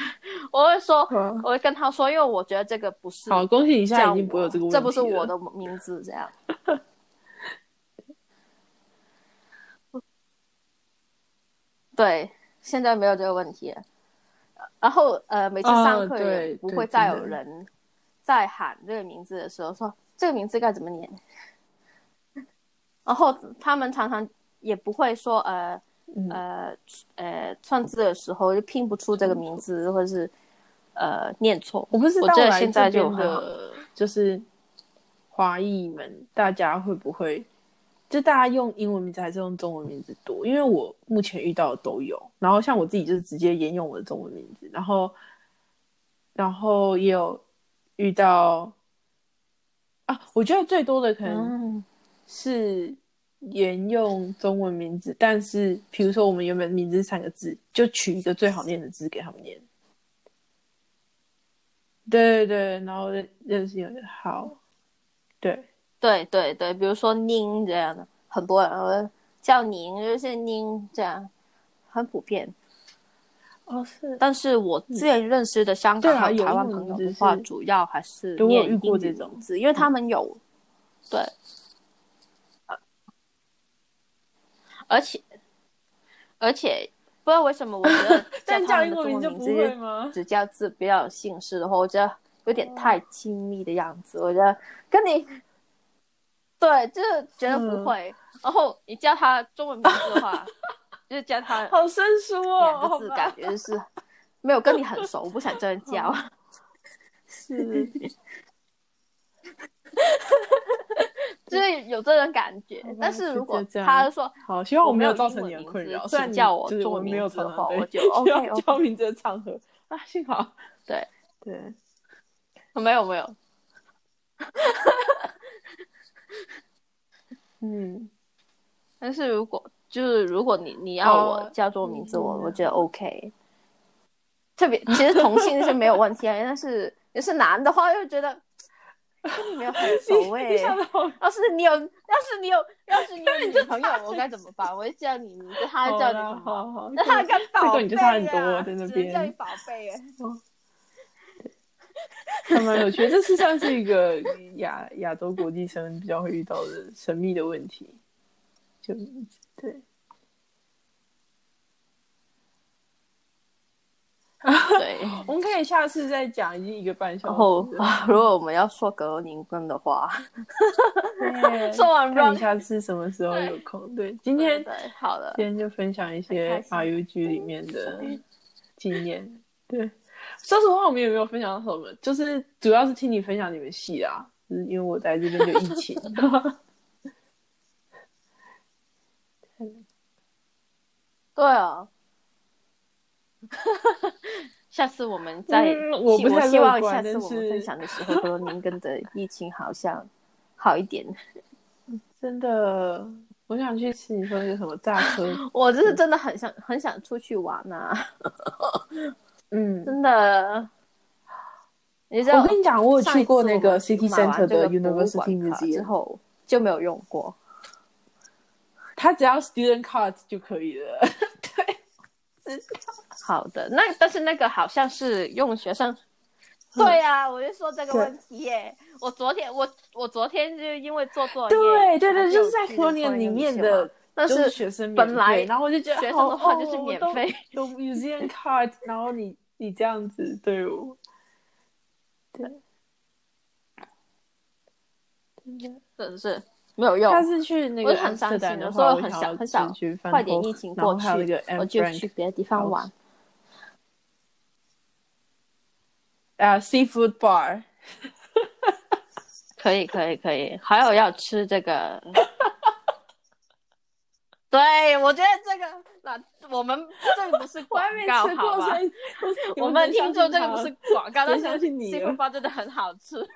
我会说，嗯我会跟他说，因为我觉得这个不是好，恭喜你现在叫已经不会有这个问题这不是我的名字，这样。对，现在没有这个问题了。然后呃，每次上课也不会再有人在喊这个名字的时候说这个名字该怎么念。然后他们常常也不会说呃嗯呃呃串字的时候就拼不出这个名字，或者是呃念错。我不知道现在就很好边的，就是华裔们，大家会不会就大家用英文名字还是用中文名字多？因为我目前遇到的都有，然后像我自己就是直接沿用我的中文名字，然后然后也有遇到啊，我觉得最多的可能嗯，是沿用中文名字，但是比如说我们原本名字三个字，就取一个最好念的字给他们念。对对对，然后认认识有点好，对，对对对，比如说宁这样的，很多人会叫宁，就是宁这样，很普遍。哦是，但是我之前认识的香港和台湾朋友的话，主要还是念英语这种字，因为他们有对，呃而且而且不知道为什么，我觉得 但叫他们的叫英文名就不中文名字会吗？只叫字比较有姓氏的话，我觉得有点太亲密的样子。我觉得跟你对，就是觉得不嗯会。然后你叫他中文名字的话，就是叫他 好生疏哦，两个字，感觉就是没有跟你很熟，我不想这样叫。是，就是有这种感觉。但是如果他说好，希望我没有造成你的困扰，虽然叫我就是中文名字的话我就需 OK，OK 叫名字的场合啊，幸好对，对，没有没有，嗯，但是如果就是如果你你要我哦叫做名字，我嗯我觉得 OK。特别其实同性是没有问题啊，但是也是男的话，又觉得跟你没有很熟哎、你想的好要是你有，要是你有，要是你有女朋友，我该怎么办？我会叫你名字，他叫你 那他跟宝贝、啊，这个你就差很多在那只能叫你，宝贝哎。还蛮有趣的。这是算是一个亚亚洲国际生比较会遇到的神秘的问题，就对。对，我们可以下次再讲，已经一个半小然后时了。啊，如果我们要说格罗宁根的话，对说完不知道你下次什么时候有空。对，今天对，好了今，天就分享一些 RUG 里面的经验。对，说实话，我们也没有分享到什么，就是主要是听你分享你们戏啊，就是因为我在这边就疫情。对啊。下次我们再，嗯我不太希望下次我们分享的时候，格罗宁根的疫情好像好一点。真的，我想去吃你说那个什么炸车，我就是真的很想很想出去玩呐、嗯。真的。你知道，我跟你讲，我有去过那个 City Center 的 University 之 Museum，后就没有用过。他只要 Student Card 就可以了。对，好的，那但是那个好像是用学生。对啊、我就说这个问题耶。我昨天我我昨天就因为做作业，对对对，就是在去 Colonial 里面的，但是学生本来然后我就觉得学生好的话就是免费有 Museum Card，然后你你这样子对我，对，真的。真的是没有用。他是去那我个是很伤心的，的所以很我想很想去快点疫情过去，我就去别的地方玩。啊 Seafood Bar，可以可以可以，还有要吃这个。对，我觉得这个那我们这个不是 我广告，好吧我们听众这个不是广告，但真是相信你了西福包真的很好吃。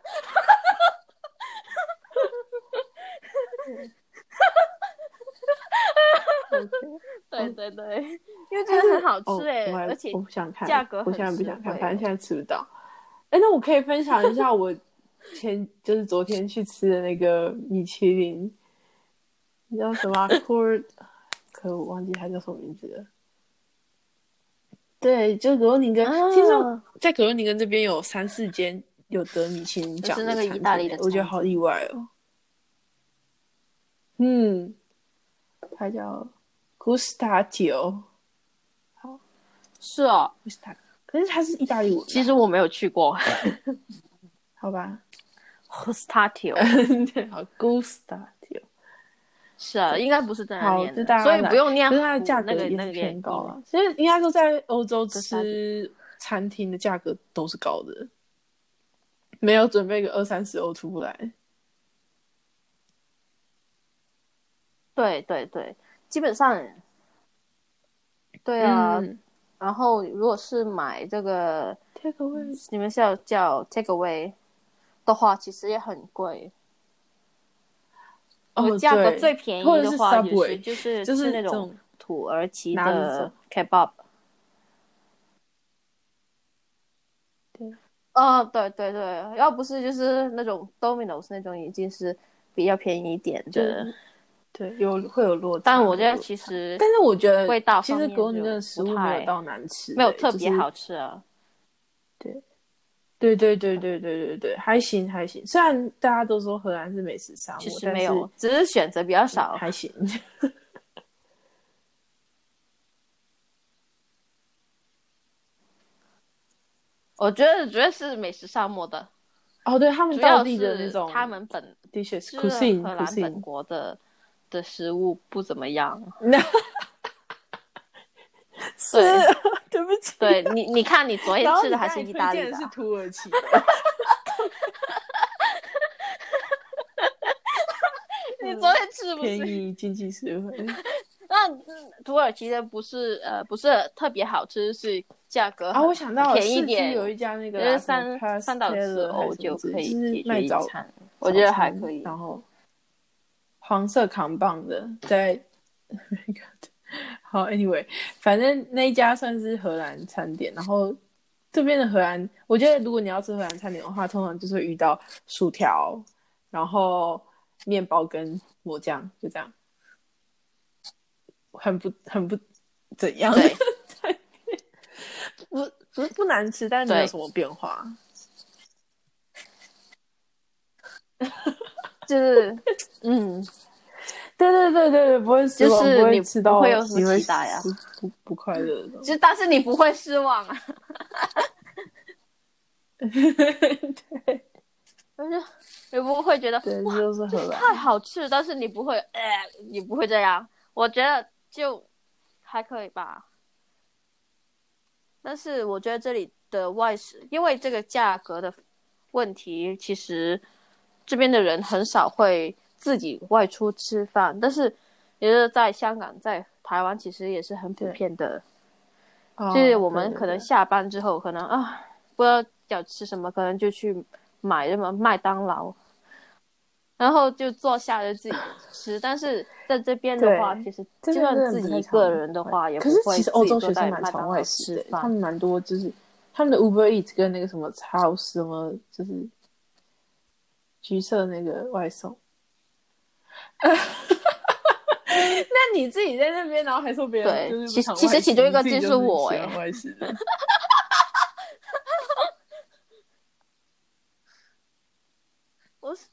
对对对，因为真的很好吃哎、哦而且我不想看，价格我现在不想看，反正现在吃不到。哎，那我可以分享一下我前就是昨天去吃的那个米其林，你知道什么啊 Court？可我忘记他叫什么名字了。对，就格罗宁根，啊听说在格罗宁根这边有三四间有得米其林奖是那个意大利的我觉得好意外哦。嗯，他叫 Gustatio。是哦，Gusta，可是他是意大利文，其实我没有去过。好吧，Gustatio，对，好 Gustatio，是啊，应该不是这样好，念的，就大家所以不用念它的价格也是偏音高啊。其实应该说在欧洲吃餐厅的价格都是高的，没有准备个二三十欧出不来。对对对，基本上，对啊。嗯然后如果是买这个，，take away，你们是要叫 take away 的话，其实也很贵。哦，价格最便宜的话，也是就是就是那种土耳其的 kebab。对，哦，对对对，要不是就是那种 Domino's 那种，已经是比较便宜一点就的。对有会有落差。但我觉得其实但是我觉得味道其实方面就格罗宁根的食物没有到难吃，没有特别好吃啊。对对对对对对对，还行还行。虽然大家都说荷兰是美食沙漠，其实没有，只是选择比较少。还行。我觉得主要是美食沙漠的，哦，对他们当地的那种他们本 dishes 是荷兰本国的的食物不怎么样。那是 对不起，对你，你看你昨天吃的还是意大利的是土耳其的，你昨天吃不便？宜经济实惠。那嗯土耳其的不是呃不是特别好吃，是价格啊，我想到便宜点，有一家那个三三到四 Pastella 还欧就可以就是解决一餐，我觉得还可以。然后黄色扛棒的在好，anyway，反正那一家算是荷兰餐点，然后这边的荷兰，我觉得如果你要吃荷兰餐点的话，通常就是会遇到薯条，然后面包跟抹酱，就这样，很不很不怎样。对，不不是不难吃，但是没有什么变化。就是，嗯，对对对对对，不会失望，就是你不会吃到不会有什么期待啊不不不快乐的。就但是你不会失望啊，对就是你不会觉得对，哇。太好吃，但是你不会，呃，你不会这样。我觉得就还可以吧。但是我觉得这里的外食，因为这个价格的问题，其实这边的人很少会自己外出吃饭。但是，也是在香港、在台湾，其实也是很普遍的。哦就是我们可能下班之后，可能啊不知道要吃什么，可能就去买什么麦当劳，然后就坐下来自己吃。但是在这边的话，其实就算自己一个人的话，也不可是会其实欧洲自己坐在学生蛮常外食的，他。们蛮多就是他们的 Uber Eats 跟那个什么超市什么就是橘色那个外送。那你自己在那边，然后还说别人对其其实其中一个就是我喜欢耶外食的。我是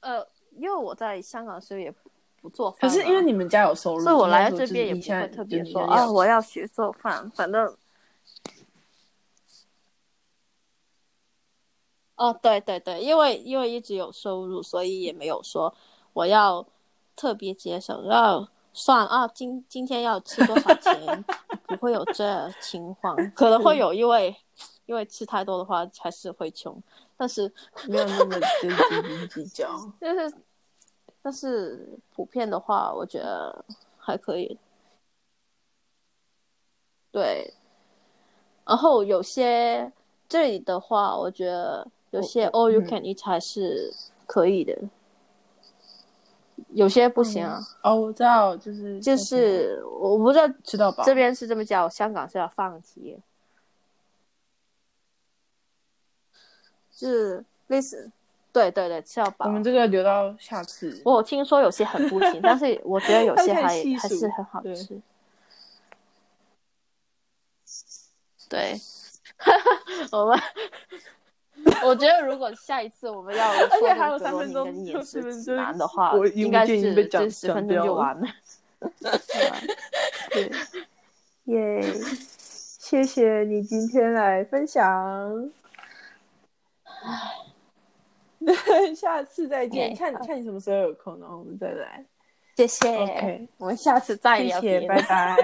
呃，因为我在香港的时候也不不做饭可，是因为你们家有收入，所以我来这边也不会特别说啊，我要学做饭，反正。哦，对对对，因为因为一直有收入，所以也没有说我要特别节省，要算啊，今今天要吃多少钱，不会有这情况，可能会有，因为因为吃太多的话还是会穷，但是 没有那么就是斤斤计较。但是，但是普遍的话，我觉得还可以。对，然后有些这里的话，我觉得有些我 all you 嗯 can eat 还是可以的，有些不行啊。哦，我知道，就是就是我不知道吃到饱这边是这么叫，香港是要放题，是类似，对对对，吃到饱。我们这个留到下次。我听说有些很不行，但是我觉得有些还还是很好对吃。对，我们 我觉得如果下一次我们要而且还有三分钟宁跟饮就四分钟南的话我，应该是讲这十分钟就完了。对，耶！谢谢你今天来分享。下次再见看看你什么时候有空，然后我们再来。谢谢 OK 我们下次再谢谢，聊。拜拜。